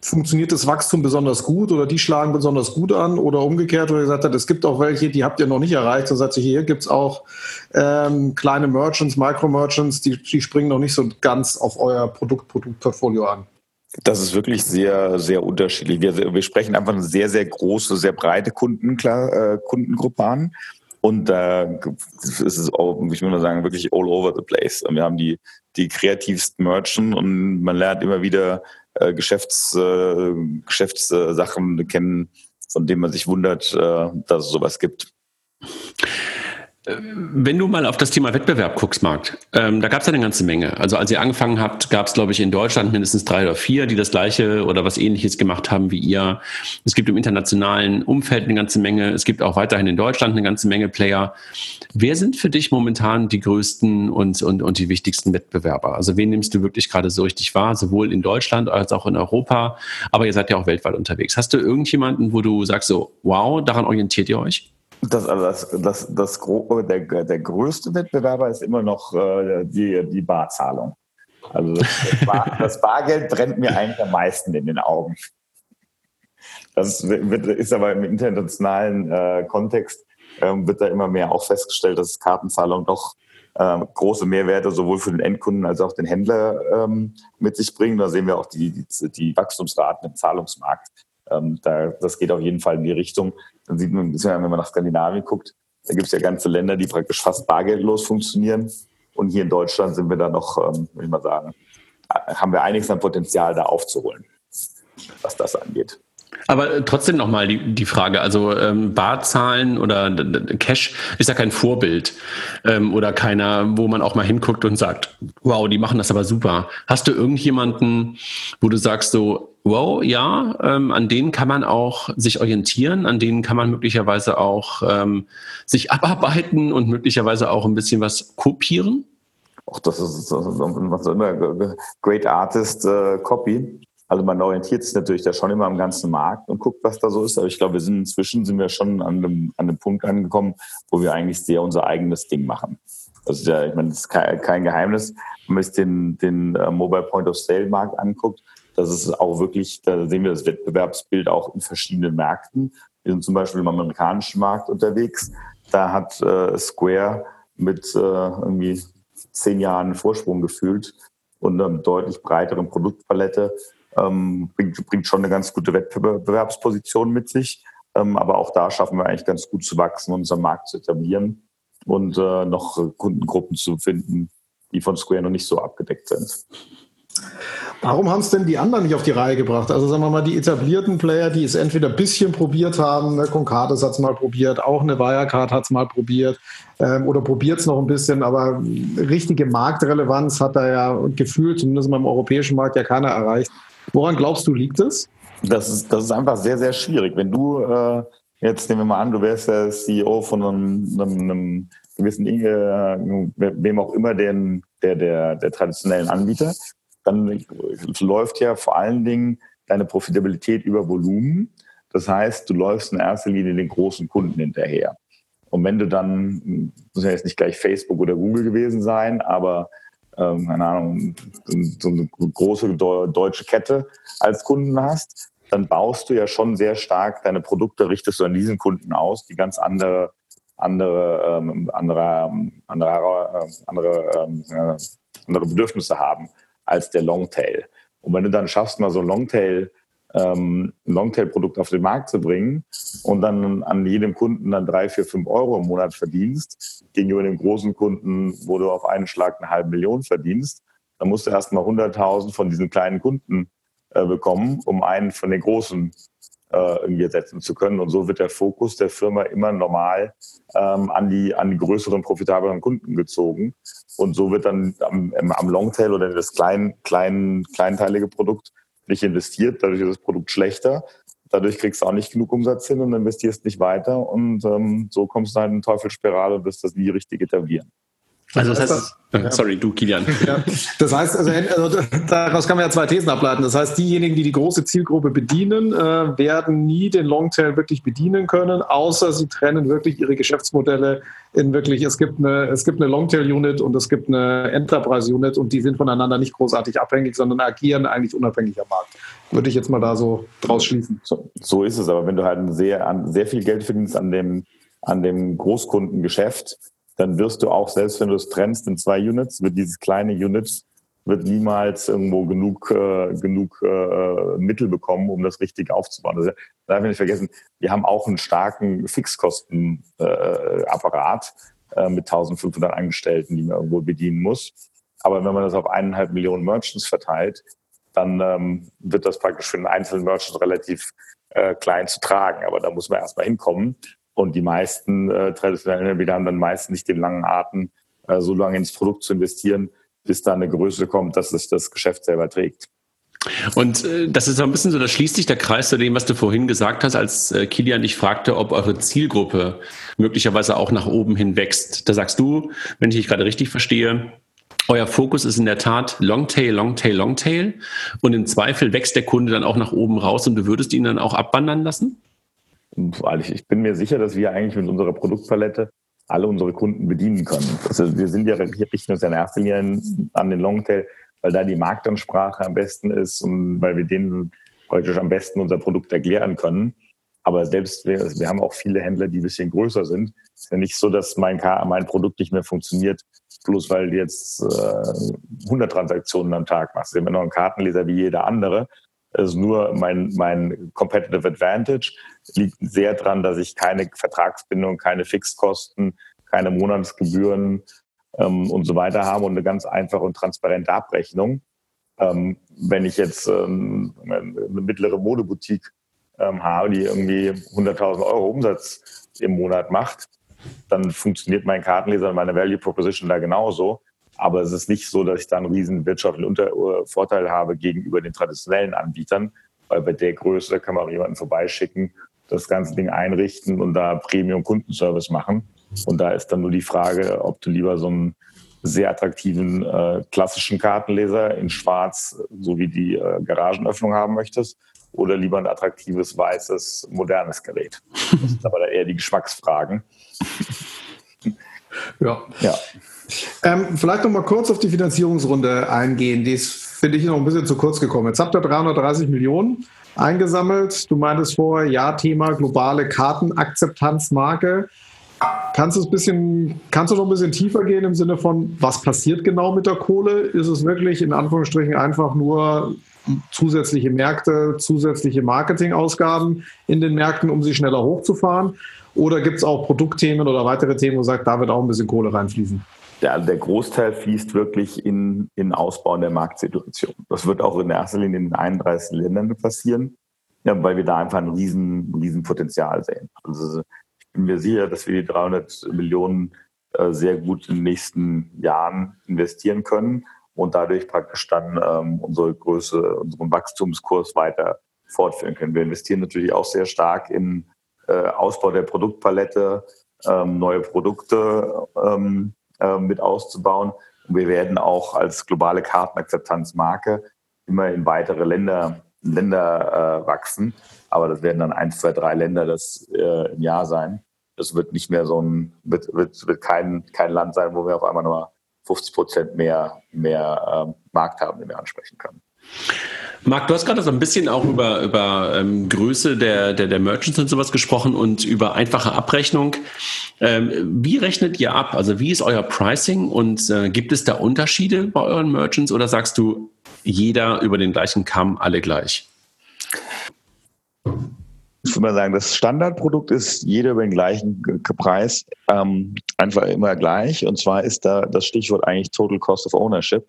funktioniert das Wachstum besonders gut oder die schlagen besonders gut an oder umgekehrt, wo er gesagt hat, es gibt auch welche, die habt ihr noch nicht erreicht. So sagt sich, hier gibt es auch ähm, kleine Merchants, Micro-Merchants, die, die springen noch nicht so ganz auf euer Produkt, Produktportfolio an. Das ist wirklich sehr, sehr unterschiedlich. Wir, wir sprechen einfach eine sehr, sehr große, sehr breite Kunden, klar, äh, Kundengruppe an. Und da äh, ist es auch, ich würde mal sagen, wirklich all over the place. Und wir haben die, die kreativsten Merchants und man lernt immer wieder äh, Geschäfts, äh, Geschäftssachen kennen, von denen man sich wundert, äh, dass es sowas gibt. Wenn du mal auf das Thema Wettbewerb guckst, Marc, ähm, da gab es ja eine ganze Menge. Also als ihr angefangen habt, gab es, glaube ich, in Deutschland mindestens drei oder vier, die das gleiche oder was ähnliches gemacht haben wie ihr. Es gibt im internationalen Umfeld eine ganze Menge. Es gibt auch weiterhin in Deutschland eine ganze Menge Player. Wer sind für dich momentan die größten und, und, und die wichtigsten Wettbewerber? Also wen nimmst du wirklich gerade so richtig wahr, sowohl in Deutschland als auch in Europa? Aber ihr seid ja auch weltweit unterwegs. Hast du irgendjemanden, wo du sagst so, wow, daran orientiert ihr euch? Das, also das, das, das, der, der größte Wettbewerber ist immer noch äh, die, die Barzahlung. Also das, Bar, das, Bargeld brennt mir eigentlich am meisten in den Augen. Das wird, ist aber im internationalen äh, Kontext ähm, wird da immer mehr auch festgestellt, dass Kartenzahlung doch äh, große Mehrwerte sowohl für den Endkunden als auch den Händler ähm, mit sich bringen. Da sehen wir auch die, die, die Wachstumsraten im Zahlungsmarkt. Ähm, da, das geht auf jeden Fall in die Richtung. Dann sieht man, wenn man nach Skandinavien guckt, da gibt es ja ganze Länder, die praktisch fast bargeldlos funktionieren. Und hier in Deutschland sind wir da noch, ähm, würde ich mal sagen, äh, haben wir einiges an Potenzial da aufzuholen, was das angeht. Aber trotzdem nochmal die, die Frage, also ähm, Barzahlen oder Cash ist ja kein Vorbild ähm, oder keiner, wo man auch mal hinguckt und sagt, wow, die machen das aber super. Hast du irgendjemanden, wo du sagst so, wow, ja, ähm, an denen kann man auch sich orientieren, an denen kann man möglicherweise auch ähm, sich abarbeiten und möglicherweise auch ein bisschen was kopieren? Auch das ist was immer Great Artist äh, Copy. Also man orientiert sich natürlich da schon immer am ganzen Markt und guckt, was da so ist. Aber ich glaube, wir sind inzwischen sind wir schon an einem, an einem Punkt angekommen, wo wir eigentlich sehr unser eigenes Ding machen. Also ja, ich meine, das ist kein, Geheimnis. Wenn man sich den, den uh, Mobile Point of Sale Markt anguckt, das ist auch wirklich, da sehen wir das Wettbewerbsbild auch in verschiedenen Märkten. Wir sind zum Beispiel im amerikanischen Markt unterwegs. Da hat äh, Square mit äh, irgendwie zehn Jahren Vorsprung gefühlt und einer deutlich breiteren Produktpalette ähm, bringt, bringt schon eine ganz gute Wettbewerbsposition mit sich. Ähm, aber auch da schaffen wir eigentlich ganz gut zu wachsen, unseren Markt zu etablieren und äh, noch Kundengruppen zu finden, die von Square noch nicht so abgedeckt sind. Warum haben es denn die anderen nicht auf die Reihe gebracht? Also sagen wir mal, die etablierten Player, die es entweder ein bisschen probiert haben, ne, Concardis hat es mal probiert, auch eine Wirecard hat es mal probiert ähm, oder probiert es noch ein bisschen, aber richtige Marktrelevanz hat da ja gefühlt, zumindest mal im europäischen Markt, ja keiner erreicht. Woran glaubst du, liegt es? Das ist, das ist einfach sehr, sehr schwierig. Wenn du, äh, jetzt nehmen wir mal an, du wärst der CEO von einem, einem, einem gewissen, äh, wem auch immer, den, der, der, der traditionellen Anbieter, dann läuft ja vor allen Dingen deine Profitabilität über Volumen. Das heißt, du läufst in erster Linie den großen Kunden hinterher. Und wenn du dann, muss ja jetzt nicht gleich Facebook oder Google gewesen sein, aber ähm, keine Ahnung, so eine große deutsche Kette als Kunden hast, dann baust du ja schon sehr stark deine Produkte, richtest du an diesen Kunden aus, die ganz andere, andere, ähm, andere, andere, äh, andere, äh, andere Bedürfnisse haben als der Longtail. Und wenn du dann schaffst, mal so ein Longtail, ähm, Longtail-Produkt auf den Markt zu bringen und dann an jedem Kunden dann drei, vier, fünf Euro im Monat verdienst, gegenüber dem großen Kunden, wo du auf einen Schlag eine halbe Million verdienst, dann musst du erstmal 100.000 von diesen kleinen Kunden äh, bekommen, um einen von den großen irgendwie setzen zu können. Und so wird der Fokus der Firma immer normal ähm, an, die, an die größeren, profitableren Kunden gezogen. Und so wird dann am, am Longtail oder das klein, klein, kleinteilige Produkt nicht investiert, dadurch ist das Produkt schlechter. Dadurch kriegst du auch nicht genug Umsatz hin und investierst nicht weiter. Und ähm, so kommst du halt in eine Teufelsspirale und wirst das nie richtig etablieren. Also das heißt, ja. sorry, du Kilian. Ja. Das heißt, also, also, daraus kann man ja zwei Thesen ableiten. Das heißt, diejenigen, die die große Zielgruppe bedienen, äh, werden nie den Longtail wirklich bedienen können, außer sie trennen wirklich ihre Geschäftsmodelle in wirklich, es gibt eine, es gibt eine Longtail-Unit und es gibt eine Enterprise-Unit und die sind voneinander nicht großartig abhängig, sondern agieren eigentlich unabhängig am Markt. Würde ich jetzt mal da so draus schließen. So, so ist es, aber wenn du halt sehr, sehr viel Geld verdienst an dem, an dem Großkundengeschäft, dann wirst du auch, selbst wenn du es trennst in zwei Units, wird dieses kleine Unit wird niemals irgendwo genug, äh, genug äh, Mittel bekommen, um das richtig aufzubauen. Das darf ich nicht vergessen, wir haben auch einen starken Fixkostenapparat äh, mit 1500 Angestellten, die man irgendwo bedienen muss. Aber wenn man das auf eineinhalb Millionen Merchants verteilt, dann ähm, wird das praktisch für einen einzelnen Merchant relativ äh, klein zu tragen. Aber da muss man erstmal hinkommen. Und die meisten äh, traditionellen Anbieter haben dann meist nicht den langen Atem, äh, so lange ins Produkt zu investieren, bis da eine Größe kommt, dass es das Geschäft selber trägt. Und äh, das ist so ein bisschen so, da schließt sich der Kreis zu dem, was du vorhin gesagt hast, als äh, Kilian dich fragte, ob eure Zielgruppe möglicherweise auch nach oben hin wächst. Da sagst du, wenn ich dich gerade richtig verstehe, euer Fokus ist in der Tat Longtail, Longtail, Longtail. Und im Zweifel wächst der Kunde dann auch nach oben raus und du würdest ihn dann auch abwandern lassen? Ich bin mir sicher, dass wir eigentlich mit unserer Produktpalette alle unsere Kunden bedienen können. Also wir sind ja, wir richten uns ja in erster Linie an den Longtail, weil da die Marktansprache am besten ist und weil wir denen praktisch am besten unser Produkt erklären können. Aber selbst wir, wir haben auch viele Händler, die ein bisschen größer sind. Es ist ja nicht so, dass mein, mein Produkt nicht mehr funktioniert, bloß weil du jetzt äh, 100 Transaktionen am Tag machst. Wir haben ja noch einen Kartenleser wie jeder andere. Ist nur mein, mein Competitive Advantage liegt sehr dran, dass ich keine Vertragsbindung, keine Fixkosten, keine Monatsgebühren ähm, und so weiter habe und eine ganz einfache und transparente Abrechnung. Ähm, wenn ich jetzt ähm, eine mittlere Modeboutique ähm, habe, die irgendwie 100.000 Euro Umsatz im Monat macht, dann funktioniert mein Kartenleser und meine Value Proposition da genauso. Aber es ist nicht so, dass ich da einen riesen wirtschaftlichen Unter äh, Vorteil habe gegenüber den traditionellen Anbietern, weil bei der Größe kann man auch jemanden vorbeischicken, das ganze Ding einrichten und da Premium-Kundenservice machen. Und da ist dann nur die Frage, ob du lieber so ein sehr attraktiven äh, klassischen Kartenleser in Schwarz, so wie die äh, Garagenöffnung haben möchtest, oder lieber ein attraktives, weißes, modernes Gerät. Das sind aber eher die Geschmacksfragen. ja. ja. Ähm, vielleicht noch mal kurz auf die Finanzierungsrunde eingehen. Die ist, finde ich, noch ein bisschen zu kurz gekommen. Jetzt habt ihr 330 Millionen eingesammelt. Du meintest vorher, ja, Thema globale Kartenakzeptanzmarke. Kannst du, bisschen, kannst du noch ein bisschen tiefer gehen im Sinne von, was passiert genau mit der Kohle? Ist es wirklich in Anführungsstrichen einfach nur zusätzliche Märkte, zusätzliche Marketingausgaben in den Märkten, um sie schneller hochzufahren? Oder gibt es auch Produktthemen oder weitere Themen, wo sagt, da wird auch ein bisschen Kohle reinfließen? Der, der Großteil fließt wirklich in, in Ausbau der Marktsituation. Das wird auch in erster Linie in den 31 Ländern passieren, ja, weil wir da einfach ein riesen, riesen Potenzial sehen. Also ich bin mir sicher, dass wir die 300 Millionen äh, sehr gut in den nächsten Jahren investieren können und dadurch praktisch dann ähm, unsere Größe, unseren Wachstumskurs weiter fortführen können. Wir investieren natürlich auch sehr stark in äh, Ausbau der Produktpalette, ähm, neue Produkte ähm, äh, mit auszubauen. Und wir werden auch als globale Kartenakzeptanzmarke immer in weitere Länder, Länder äh, wachsen. Aber das werden dann eins, zwei, drei Länder das äh, im Jahr sein. Das wird nicht mehr so ein, wird, wird, wird kein, kein Land sein, wo wir auf einmal nur 50 Prozent mehr, mehr ähm, Markt haben, den wir ansprechen können. Marc, du hast gerade so ein bisschen auch über, über ähm, Größe der, der, der Merchants und sowas gesprochen und über einfache Abrechnung. Ähm, wie rechnet ihr ab? Also wie ist euer Pricing und äh, gibt es da Unterschiede bei euren Merchants oder sagst du, jeder über den gleichen Kamm, alle gleich? Ich würde mal sagen, das Standardprodukt ist jeder über den gleichen Preis ähm, einfach immer gleich. Und zwar ist da das Stichwort eigentlich Total Cost of Ownership,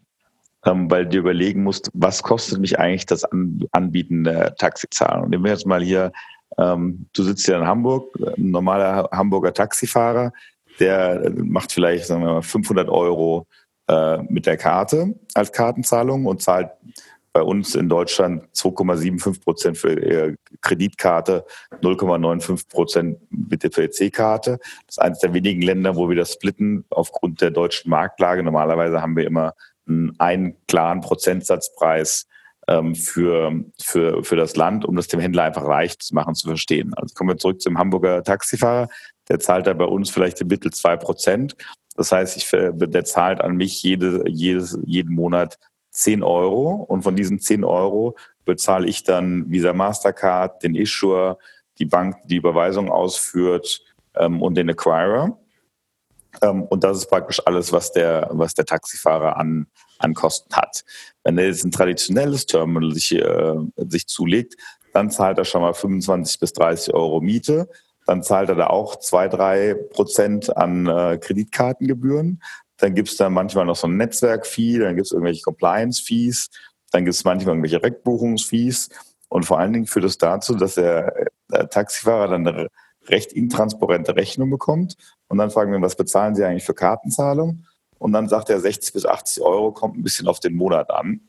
ähm, weil du überlegen musst, was kostet mich eigentlich das An Anbieten der Taxizahlen. Nehmen wir jetzt mal hier, ähm, du sitzt hier in Hamburg, ein normaler Hamburger Taxifahrer, der macht vielleicht sagen wir mal 500 Euro äh, mit der Karte als Kartenzahlung und zahlt bei uns in Deutschland 2,75 Prozent für ihre Kreditkarte, 0,95 Prozent mit der EC-Karte. Das ist eines der wenigen Länder, wo wir das splitten aufgrund der deutschen Marktlage. Normalerweise haben wir immer einen klaren Prozentsatzpreis ähm, für, für, für das Land, um das dem Händler einfach leicht zu machen, zu verstehen. Also kommen wir zurück zum Hamburger Taxifahrer. Der zahlt da bei uns vielleicht im Mittel zwei Prozent. Das heißt, ich, der zahlt an mich jede, jedes, jeden Monat 10 Euro und von diesen 10 Euro bezahle ich dann Visa Mastercard, den Issuer, die Bank, die Überweisung ausführt ähm, und den Acquirer. Ähm, und das ist praktisch alles, was der, was der Taxifahrer an, an Kosten hat. Wenn er jetzt ein traditionelles Terminal sich, äh, sich zulegt, dann zahlt er schon mal 25 bis 30 Euro Miete. Dann zahlt er da auch zwei, drei Prozent an äh, Kreditkartengebühren. Dann gibt es da manchmal noch so ein Netzwerk-Fee, dann gibt es irgendwelche Compliance-Fees, dann gibt es manchmal irgendwelche Reckbuchungsfees. Und vor allen Dingen führt es das dazu, dass der, der Taxifahrer dann eine recht intransparente Rechnung bekommt. Und dann fragen wir, was bezahlen Sie eigentlich für Kartenzahlung? Und dann sagt er, 60 bis 80 Euro kommt ein bisschen auf den Monat an.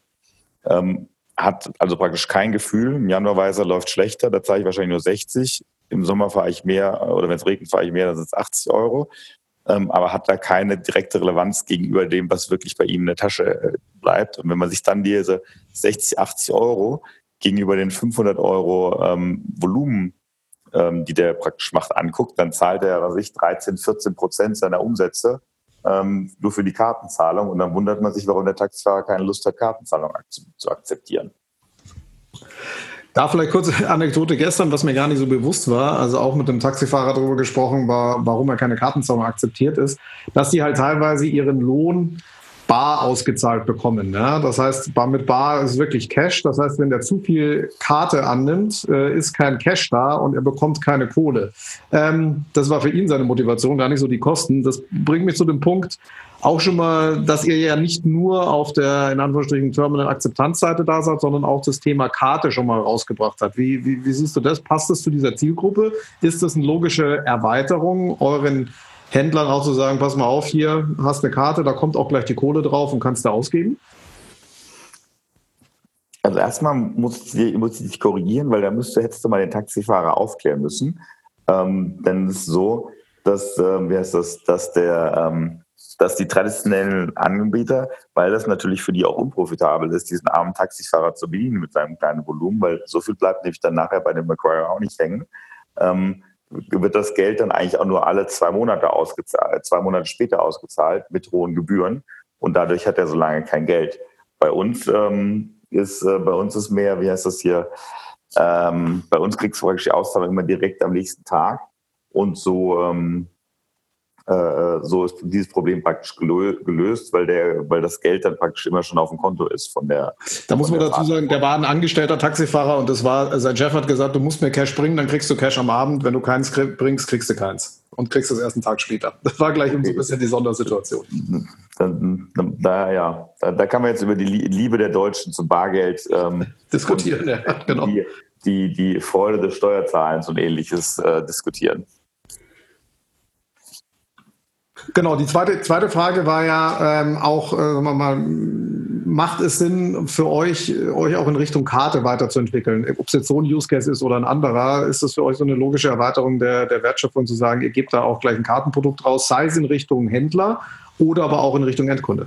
Ähm, hat also praktisch kein Gefühl. Im Januar weiß er, läuft schlechter, da zahle ich wahrscheinlich nur 60. Im Sommer fahre ich mehr oder wenn es regnet, fahre ich mehr, dann sind es 80 Euro ähm, aber hat da keine direkte Relevanz gegenüber dem, was wirklich bei ihm in der Tasche äh, bleibt. Und wenn man sich dann diese 60, 80 Euro gegenüber den 500 Euro ähm, Volumen, ähm, die der praktisch macht, anguckt, dann zahlt er, was ich, 13, 14 Prozent seiner Umsätze ähm, nur für die Kartenzahlung. Und dann wundert man sich, warum der Taxifahrer keine Lust hat, Kartenzahlung zu akzeptieren. Da vielleicht kurze Anekdote gestern, was mir gar nicht so bewusst war, also auch mit dem Taxifahrer darüber gesprochen war, warum er keine Kartenzahlung akzeptiert ist, dass die halt teilweise ihren Lohn bar ausgezahlt bekommen. Ja? Das heißt, mit bar ist wirklich Cash. Das heißt, wenn der zu viel Karte annimmt, äh, ist kein Cash da und er bekommt keine Kohle. Ähm, das war für ihn seine Motivation, gar nicht so die Kosten. Das bringt mich zu dem Punkt, auch schon mal, dass ihr ja nicht nur auf der, in Anführungsstrichen, Terminal-Akzeptanzseite da seid, sondern auch das Thema Karte schon mal rausgebracht habt. Wie, wie, wie siehst du das? Passt das zu dieser Zielgruppe? Ist das eine logische Erweiterung, euren Händlern auch zu sagen, pass mal auf, hier hast eine Karte, da kommt auch gleich die Kohle drauf und kannst du ausgeben? Also erstmal muss ich, muss ich dich korrigieren, weil da müsste, hättest du mal den Taxifahrer aufklären müssen. Ähm, denn es ist so, dass, äh, wie heißt das, dass der, ähm, dass die traditionellen Anbieter, weil das natürlich für die auch unprofitabel ist, diesen armen Taxifahrer zu bedienen mit seinem kleinen Volumen, weil so viel bleibt nämlich dann nachher bei dem Macquarie auch nicht hängen, ähm, wird das Geld dann eigentlich auch nur alle zwei Monate ausgezahlt, zwei Monate später ausgezahlt mit hohen Gebühren und dadurch hat er so lange kein Geld. Bei uns ähm, ist äh, bei uns ist mehr, wie heißt das hier? Ähm, bei uns kriegst du praktisch die Auszahlung immer direkt am nächsten Tag und so ähm, äh, so ist dieses Problem praktisch gelöst, weil der, weil das Geld dann praktisch immer schon auf dem Konto ist von der. Da muss man dazu Fahrt. sagen, der war ein angestellter Taxifahrer und das war, sein Chef hat gesagt, du musst mir Cash bringen, dann kriegst du Cash am Abend. Wenn du keins bringst, kriegst du keins. Und kriegst es erst einen Tag später. Das war gleich okay. so ein bisschen die Sondersituation. Dann, da, ja, da, da, kann man jetzt über die Liebe der Deutschen zum Bargeld ähm, diskutieren. Ja, genau. Die, die, die Freude des Steuerzahlens und ähnliches äh, diskutieren. Genau, die zweite, zweite Frage war ja ähm, auch, äh, sagen wir mal, macht es Sinn für euch, euch auch in Richtung Karte weiterzuentwickeln? Ob es jetzt so ein Use Case ist oder ein anderer, ist das für euch so eine logische Erweiterung der, der Wertschöpfung zu sagen, ihr gebt da auch gleich ein Kartenprodukt raus, sei es in Richtung Händler oder aber auch in Richtung Endkunde?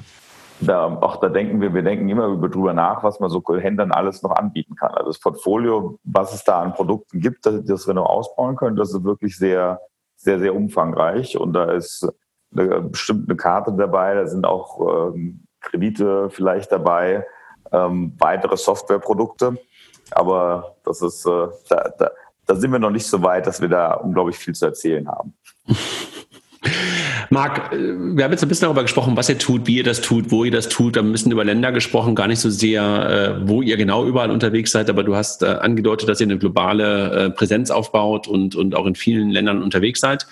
Da, auch da denken wir, wir denken immer drüber nach, was man so Händlern alles noch anbieten kann. Also das Portfolio, was es da an Produkten gibt, das, das wir noch ausbauen können, das ist wirklich sehr, sehr, sehr umfangreich. Und da ist eine, bestimmt eine Karte dabei, da sind auch ähm, Kredite vielleicht dabei, ähm, weitere Softwareprodukte. Aber das ist, äh, da, da, da sind wir noch nicht so weit, dass wir da unglaublich viel zu erzählen haben. Marc, äh, wir haben jetzt ein bisschen darüber gesprochen, was ihr tut, wie ihr das tut, wo ihr das tut. Wir haben ein bisschen über Länder gesprochen, gar nicht so sehr, äh, wo ihr genau überall unterwegs seid, aber du hast äh, angedeutet, dass ihr eine globale Präsenz aufbaut und, und auch in vielen Ländern unterwegs seid.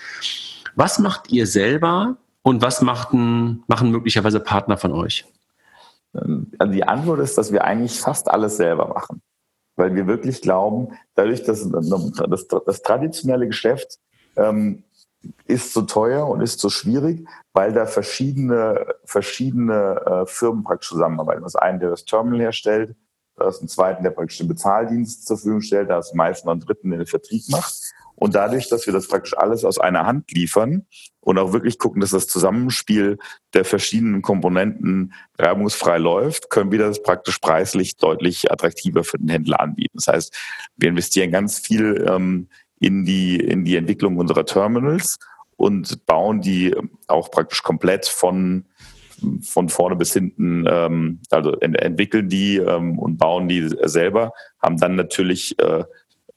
Was macht ihr selber und was machten, machen möglicherweise Partner von euch? Ähm, also die Antwort ist, dass wir eigentlich fast alles selber machen. Weil wir wirklich glauben, dadurch, dass das, das traditionelle Geschäft ähm, ist so teuer und ist so schwierig, weil da verschiedene, verschiedene äh, Firmen praktisch zusammenarbeiten. Das eine, der das Terminal herstellt, da ist ein zweiten, der praktisch den Bezahldienst zur Verfügung stellt, da ist meist noch einen dritten, der den Vertrieb macht. Und dadurch, dass wir das praktisch alles aus einer Hand liefern und auch wirklich gucken, dass das Zusammenspiel der verschiedenen Komponenten reibungsfrei läuft, können wir das praktisch preislich deutlich attraktiver für den Händler anbieten. Das heißt, wir investieren ganz viel ähm, in, die, in die Entwicklung unserer Terminals und bauen die auch praktisch komplett von von vorne bis hinten, ähm, also entwickeln die ähm, und bauen die selber, haben dann natürlich äh,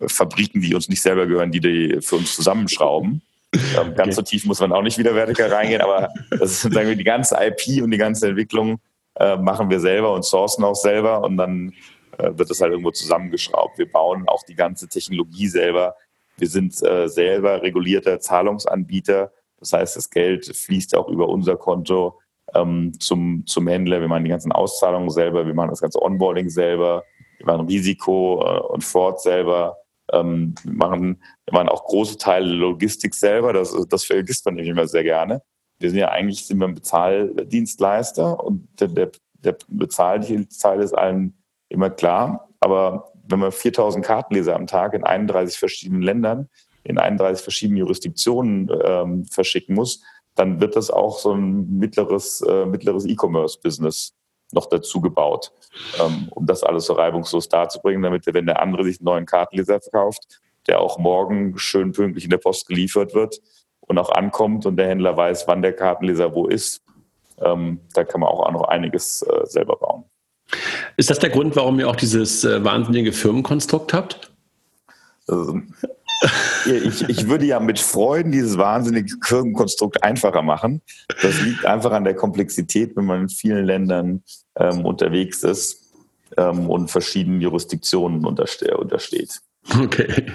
Fabriken, die uns nicht selber gehören, die die für uns zusammenschrauben. Ähm, ganz okay. so tief muss man auch nicht wieder vertikal reingehen, aber das ist, sagen wir, die ganze IP und die ganze Entwicklung äh, machen wir selber und sourcen auch selber und dann äh, wird das halt irgendwo zusammengeschraubt. Wir bauen auch die ganze Technologie selber. Wir sind äh, selber regulierter Zahlungsanbieter. Das heißt, das Geld fließt auch über unser Konto ähm, zum, zum Händler. Wir machen die ganzen Auszahlungen selber, wir machen das ganze Onboarding selber, wir machen Risiko äh, und Fraud selber. Ähm, wir, machen, wir machen auch große Teile Logistik selber, das, das vergisst man nämlich immer sehr gerne. Wir sind ja eigentlich sind wir ein Bezahldienstleister und der, der, der Bezahlteil ist allen immer klar. Aber wenn man 4000 Kartenleser am Tag in 31 verschiedenen Ländern, in 31 verschiedenen Jurisdiktionen ähm, verschicken muss, dann wird das auch so ein mittleres, äh, mittleres E-Commerce-Business noch dazu gebaut, ähm, um das alles so reibungslos darzubringen, damit, wenn der andere sich einen neuen Kartenleser verkauft, der auch morgen schön pünktlich in der Post geliefert wird und auch ankommt und der Händler weiß, wann der Kartenleser wo ist. Ähm, da kann man auch noch einiges äh, selber bauen. Ist das der Grund, warum ihr auch dieses äh, wahnsinnige Firmenkonstrukt habt? Also, ich, ich würde ja mit Freuden dieses wahnsinnige Firmenkonstrukt einfacher machen. Das liegt einfach an der Komplexität, wenn man in vielen Ländern ähm, unterwegs ist ähm, und verschiedenen Jurisdiktionen unterste untersteht. Okay.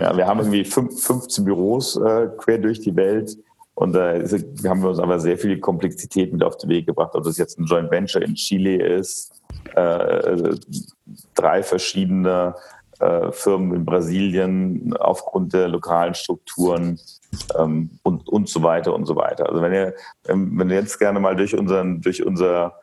ja, wir haben irgendwie fünf, 15 Büros äh, quer durch die Welt. Und da äh, haben wir uns aber sehr viel Komplexität mit auf den Weg gebracht. Ob das jetzt ein Joint Venture in Chile ist, äh, drei verschiedene äh, Firmen in Brasilien aufgrund der lokalen Strukturen ähm, und, und so weiter und so weiter. Also wenn ihr, ähm, wenn ihr jetzt gerne mal durch unseren, durch unser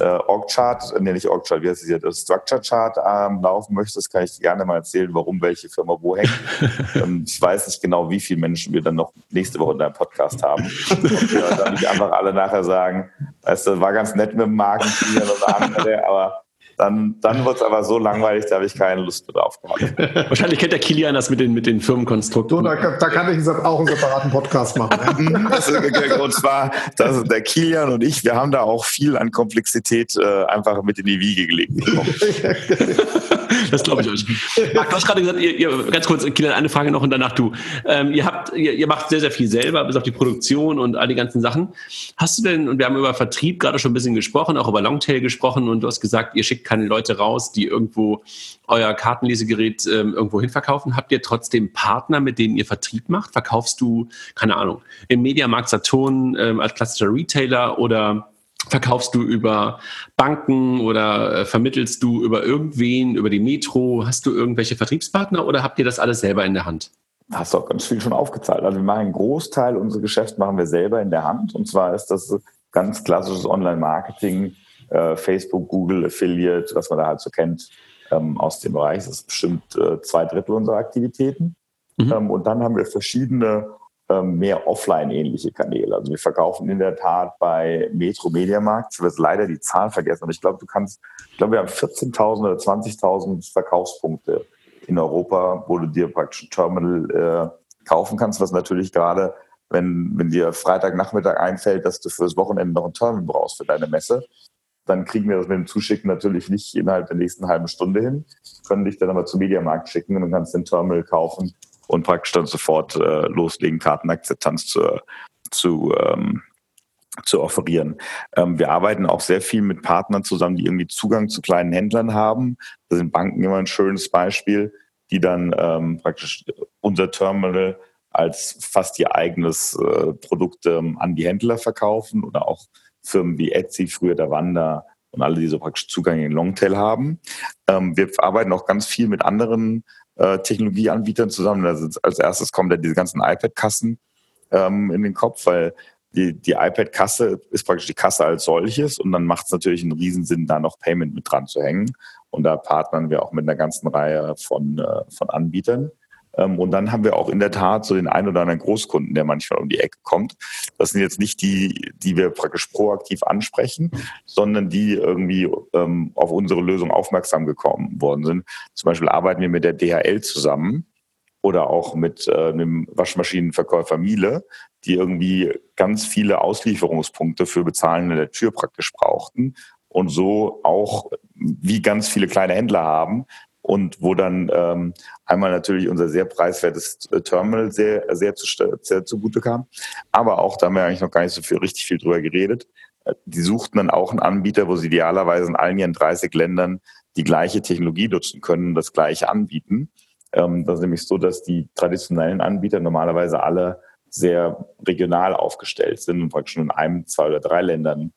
äh, Org-Chart, äh, nee, nicht Org-Chart, wie heißt es hier, das Structure-Chart ähm, laufen möchtest, kann ich dir gerne mal erzählen, warum welche Firma wo hängt. ähm, ich weiß nicht genau, wie viele Menschen wir dann noch nächste Woche in deinem Podcast haben. Und wir dann nicht einfach alle nachher sagen, du, war ganz nett mit dem andere, aber dann, dann wird es aber so langweilig, da habe ich keine Lust mehr drauf gehabt. Wahrscheinlich kennt der Kilian das mit den, mit den Firmenkonstrukten. da, da, kann ich auch einen separaten Podcast machen. Und zwar, das, der Kilian und ich, wir haben da auch viel an Komplexität äh, einfach mit in die Wiege gelegt. das glaube ich euch. Marc, du hast gerade gesagt, ihr, ihr, ganz kurz, Kilian, eine Frage noch und danach du. Ähm, ihr, habt, ihr, ihr, macht sehr, sehr viel selber, bis auf die Produktion und all die ganzen Sachen. Hast du denn, und wir haben über Vertrieb gerade schon ein bisschen gesprochen, auch über Longtail gesprochen und du hast gesagt, ihr schickt keine Leute raus, die irgendwo euer Kartenlesegerät ähm, irgendwo hin verkaufen. Habt ihr trotzdem Partner, mit denen ihr Vertrieb macht? Verkaufst du, keine Ahnung, im Mediamarkt Saturn ähm, als klassischer Retailer oder Verkaufst du über Banken oder äh, vermittelst du über irgendwen, über die Metro? Hast du irgendwelche Vertriebspartner oder habt ihr das alles selber in der Hand? Hast du auch ganz viel schon aufgezahlt. Also wir machen einen Großteil unseres Geschäfts machen wir selber in der Hand. Und zwar ist das ganz klassisches Online-Marketing, äh, Facebook, Google, Affiliate, was man da halt so kennt ähm, aus dem Bereich. Das ist bestimmt äh, zwei Drittel unserer Aktivitäten. Mhm. Ähm, und dann haben wir verschiedene mehr offline-ähnliche Kanäle. Also wir verkaufen in der Tat bei Metro Mediamarkt, ich habe jetzt leider die Zahl vergessen, aber ich glaube, du kannst, ich glaube, wir haben 14.000 oder 20.000 Verkaufspunkte in Europa, wo du dir praktisch ein Terminal äh, kaufen kannst, was natürlich gerade, wenn, wenn dir Freitagnachmittag einfällt, dass du fürs Wochenende noch ein Terminal brauchst für deine Messe, dann kriegen wir das mit dem Zuschicken natürlich nicht innerhalb der nächsten halben Stunde hin, können dich dann aber zum Mediamarkt schicken und dann kannst den Terminal kaufen und praktisch dann sofort äh, loslegen, Kartenakzeptanz zu, zu, ähm, zu offerieren. Ähm, wir arbeiten auch sehr viel mit Partnern zusammen, die irgendwie Zugang zu kleinen Händlern haben. Da sind Banken immer ein schönes Beispiel, die dann ähm, praktisch unser Terminal als fast ihr eigenes äh, Produkt ähm, an die Händler verkaufen oder auch Firmen wie Etsy, früher der Wander und alle, die so praktisch Zugang in den Longtail haben. Ähm, wir arbeiten auch ganz viel mit anderen äh, Technologieanbietern zusammen. Also als erstes kommen da diese ganzen iPad-Kassen ähm, in den Kopf, weil die, die iPad-Kasse ist praktisch die Kasse als solches und dann macht es natürlich einen Riesensinn, da noch Payment mit dran zu hängen. Und da partnern wir auch mit einer ganzen Reihe von, äh, von Anbietern. Ähm, und dann haben wir auch in der Tat so den einen oder anderen Großkunden, der manchmal um die Ecke kommt. Das sind jetzt nicht die, die wir praktisch proaktiv ansprechen, sondern die irgendwie ähm, auf unsere Lösung aufmerksam gekommen worden sind. Zum Beispiel arbeiten wir mit der DHL zusammen oder auch mit äh, einem Waschmaschinenverkäufer Miele, die irgendwie ganz viele Auslieferungspunkte für Bezahlen in der Tür praktisch brauchten und so auch wie ganz viele kleine Händler haben, und wo dann ähm, einmal natürlich unser sehr preiswertes äh, Terminal sehr, sehr, zu, sehr zugute kam. Aber auch, da haben wir eigentlich noch gar nicht so viel, richtig viel drüber geredet, äh, die suchten dann auch einen Anbieter, wo sie idealerweise in allen ihren 30 Ländern die gleiche Technologie nutzen können, das gleiche anbieten. Ähm, das ist nämlich so, dass die traditionellen Anbieter normalerweise alle sehr regional aufgestellt sind und praktisch nur in einem, zwei oder drei Ländern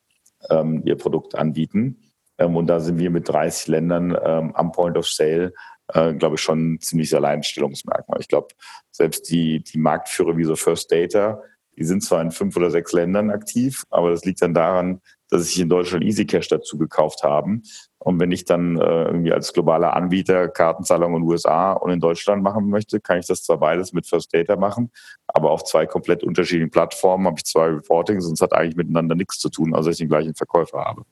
ähm, ihr Produkt anbieten. Ähm, und da sind wir mit 30 Ländern ähm, am Point of Sale, äh, glaube ich, schon ein ziemliches Alleinstellungsmerkmal. Ich glaube, selbst die, die Marktführer wie so First Data, die sind zwar in fünf oder sechs Ländern aktiv, aber das liegt dann daran, dass sich in Deutschland EasyCash dazu gekauft haben. Und wenn ich dann äh, irgendwie als globaler Anbieter Kartenzahlungen in den USA und in Deutschland machen möchte, kann ich das zwar beides mit First Data machen, aber auf zwei komplett unterschiedlichen Plattformen habe ich zwei Reportings und es hat eigentlich miteinander nichts zu tun, außer dass ich den gleichen Verkäufer habe.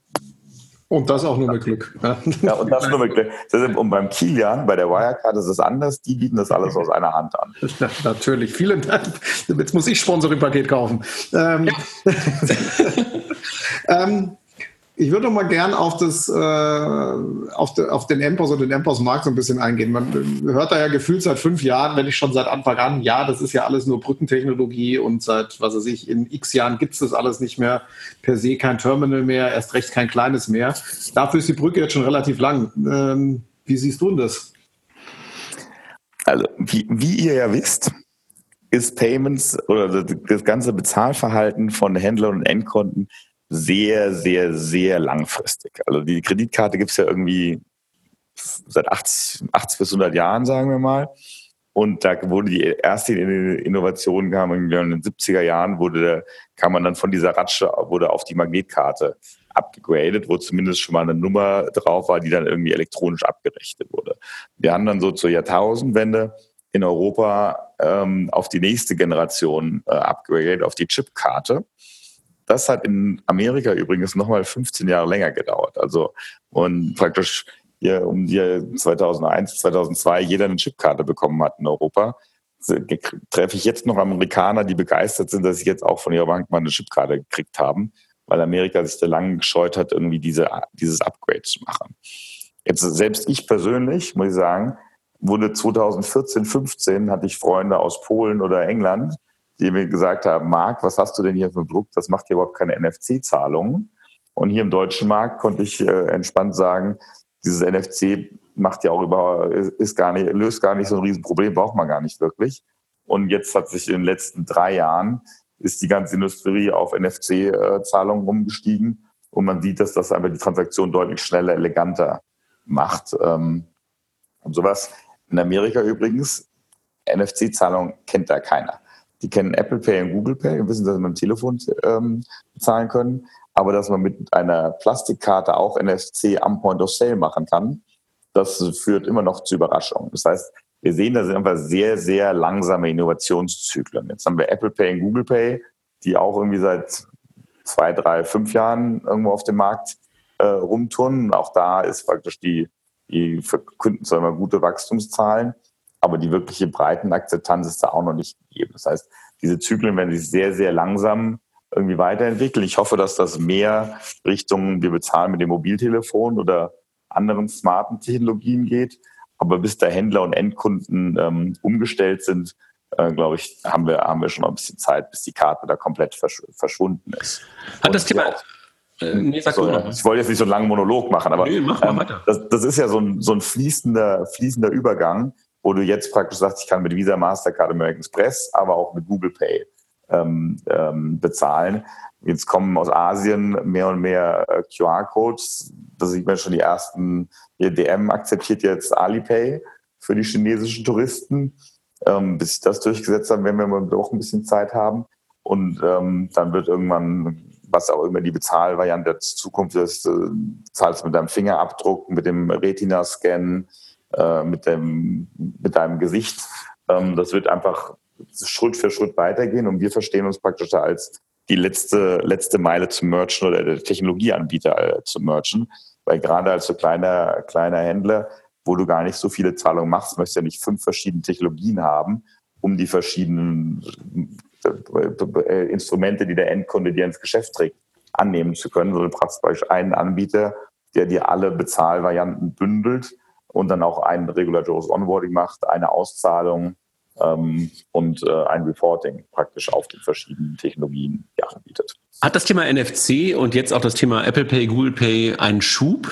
Und das auch nur mit Glück. Ja, und das nur mit Glück. Und beim Kilian, bei der Wirecard ist es anders. Die bieten das alles aus einer Hand an. Natürlich. Vielen Dank. Jetzt muss ich Sponsoring-Paket kaufen. Ähm, ja. ähm, ich würde noch mal gern auf, das, äh, auf, de, auf den Empos und den Empos-Markt so ein bisschen eingehen. Man hört da ja gefühlt seit fünf Jahren, wenn nicht schon seit Anfang an, ja, das ist ja alles nur Brückentechnologie und seit, was weiß ich, in x Jahren gibt es das alles nicht mehr. Per se kein Terminal mehr, erst recht kein kleines mehr. Dafür ist die Brücke jetzt schon relativ lang. Ähm, wie siehst du denn das? Also, wie, wie ihr ja wisst, ist Payments oder das ganze Bezahlverhalten von Händlern und Endkunden sehr, sehr, sehr langfristig. Also die Kreditkarte gibt es ja irgendwie seit 80, 80 bis 100 Jahren, sagen wir mal. Und da wurde die erste Innovation kam in den 70er Jahren, wurde, kam man dann von dieser Ratsche wurde auf die Magnetkarte abgegradet, wo zumindest schon mal eine Nummer drauf war, die dann irgendwie elektronisch abgerechnet wurde. Wir haben dann so zur Jahrtausendwende in Europa ähm, auf die nächste Generation äh, upgradet, auf die Chipkarte. Das hat in Amerika übrigens nochmal 15 Jahre länger gedauert. Also und praktisch hier um die 2001, 2002 jeder eine Chipkarte bekommen hat in Europa, treffe ich jetzt noch Amerikaner, die begeistert sind, dass sie jetzt auch von ihrer Bank mal eine Chipkarte gekriegt haben, weil Amerika sich da lange gescheut hat, irgendwie diese, dieses Upgrade zu machen. Jetzt selbst ich persönlich, muss ich sagen, wurde 2014, 15 hatte ich Freunde aus Polen oder England, die mir gesagt haben, Marc, was hast du denn hier für ein Produkt? Das macht hier überhaupt keine NFC-Zahlungen. Und hier im deutschen Markt konnte ich äh, entspannt sagen, dieses NFC macht ja auch über, ist gar nicht, löst gar nicht so ein Riesenproblem, braucht man gar nicht wirklich. Und jetzt hat sich in den letzten drei Jahren ist die ganze Industrie auf NFC-Zahlungen umgestiegen. Und man sieht, dass das einfach die Transaktion deutlich schneller, eleganter macht. Ähm, und sowas. In Amerika übrigens, NFC-Zahlungen kennt da keiner. Die kennen Apple Pay und Google Pay und wissen, dass sie mit dem Telefon ähm, bezahlen können. Aber dass man mit einer Plastikkarte auch NFC am Point of Sale machen kann, das führt immer noch zu Überraschungen. Das heißt, wir sehen, da sind einfach sehr, sehr langsame Innovationszyklen. Jetzt haben wir Apple Pay und Google Pay, die auch irgendwie seit zwei, drei, fünf Jahren irgendwo auf dem Markt äh, rumturnen. Auch da ist praktisch die, die verkünden zwar immer gute Wachstumszahlen, aber die wirkliche Breitenakzeptanz ist da auch noch nicht gegeben. Das heißt, diese Zyklen werden sich sehr, sehr langsam irgendwie weiterentwickeln. Ich hoffe, dass das mehr Richtung, wir bezahlen mit dem Mobiltelefon oder anderen smarten Technologien geht. Aber bis da Händler und Endkunden ähm, umgestellt sind, äh, glaube ich, haben wir, haben wir schon noch ein bisschen Zeit, bis die Karte da komplett versch verschwunden ist. Hat das Thema, äh, nee, sag so, ich wollte jetzt nicht so einen langen Monolog machen, aber nee, mach ähm, das, das, ist ja so ein, so ein fließender, fließender Übergang, wo du jetzt praktisch sagst, ich kann mit Visa, Mastercard, American Express, aber auch mit Google Pay ähm, ähm, bezahlen. Jetzt kommen aus Asien mehr und mehr äh, QR-Codes. Da sieht man schon die ersten. Hier DM akzeptiert jetzt Alipay für die chinesischen Touristen. Ähm, bis sich das durchgesetzt haben, werden wir doch ein bisschen Zeit haben. Und ähm, dann wird irgendwann, was auch immer die Bezahlvariante der Zukunft ist, äh, zahlst mit deinem Fingerabdruck, mit dem Retina-Scan, äh, mit, dem, mit deinem Gesicht. Ähm, das wird einfach Schritt für Schritt weitergehen und wir verstehen uns praktisch als die letzte, letzte Meile zum Merchant oder der Technologieanbieter äh, zum Merchant. Weil gerade als so kleiner, kleiner Händler, wo du gar nicht so viele Zahlungen machst, möchtest du ja nicht fünf verschiedene Technologien haben, um die verschiedenen äh, Instrumente, die der Endkunde dir ins Geschäft trägt, annehmen zu können. Sondern du brauchst beispielsweise einen Anbieter, der dir alle Bezahlvarianten bündelt und dann auch ein regulatorisches Onboarding macht, eine Auszahlung ähm, und äh, ein Reporting praktisch auf den verschiedenen Technologien anbietet. Hat das Thema NFC und jetzt auch das Thema Apple Pay, Google Pay einen Schub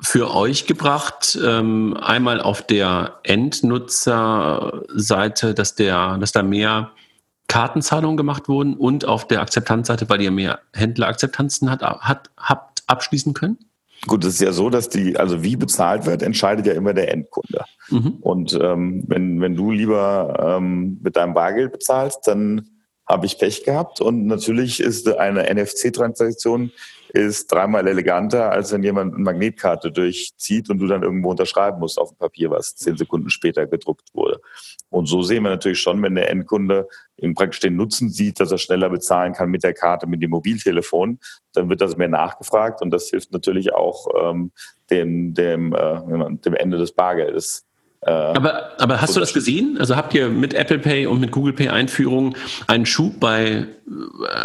für euch gebracht? Ähm, einmal auf der Endnutzerseite, dass, der, dass da mehr Kartenzahlungen gemacht wurden und auf der Akzeptanzseite, weil ihr mehr Händlerakzeptanzen hat, hat, habt abschließen können? Gut, es ist ja so, dass die, also wie bezahlt wird, entscheidet ja immer der Endkunde. Mhm. Und ähm, wenn, wenn du lieber ähm, mit deinem Bargeld bezahlst, dann habe ich Pech gehabt. Und natürlich ist eine NFC-Transaktion ist dreimal eleganter, als wenn jemand eine Magnetkarte durchzieht und du dann irgendwo unterschreiben musst auf dem Papier, was zehn Sekunden später gedruckt wurde. Und so sehen wir natürlich schon, wenn der Endkunde praktisch den Nutzen sieht, dass er schneller bezahlen kann mit der Karte, mit dem Mobiltelefon, dann wird das mehr nachgefragt und das hilft natürlich auch ähm, dem, dem, äh, dem Ende des Bargeldes. Äh, aber, aber hast du das gesehen? Also habt ihr mit Apple Pay und mit Google Pay Einführung einen Schub bei äh,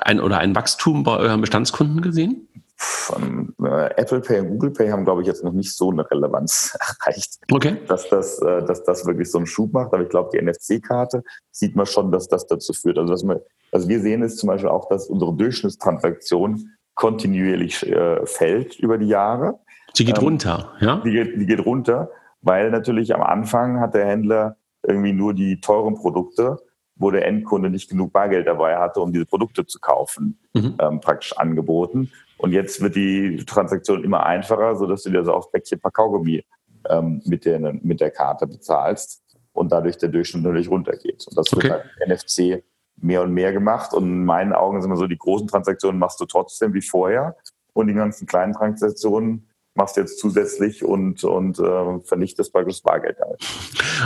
ein, oder ein Wachstum bei euren Bestandskunden gesehen? Von, äh, Apple Pay und Google Pay haben, glaube ich, jetzt noch nicht so eine Relevanz erreicht, okay. dass, das, äh, dass das wirklich so einen Schub macht. Aber ich glaube, die NFC-Karte sieht man schon, dass das dazu führt. Also, dass man, also wir sehen es zum Beispiel auch, dass unsere Durchschnittstransaktion kontinuierlich äh, fällt über die Jahre. Sie geht ähm, runter, ja? Die die geht runter, weil natürlich am Anfang hat der Händler irgendwie nur die teuren Produkte wo der Endkunde nicht genug Bargeld dabei hatte, um diese Produkte zu kaufen, mhm. ähm, praktisch angeboten. Und jetzt wird die Transaktion immer einfacher, sodass du dir so auf Päckchen paar Kaugummi ähm, mit, der, mit der Karte bezahlst und dadurch der Durchschnitt natürlich runtergeht. Und das okay. wird halt NFC mehr und mehr gemacht. Und in meinen Augen sind immer so, die großen Transaktionen machst du trotzdem wie vorher. und die ganzen kleinen Transaktionen machst jetzt zusätzlich und, und äh, vernichtest praktisch das Bargeld damit.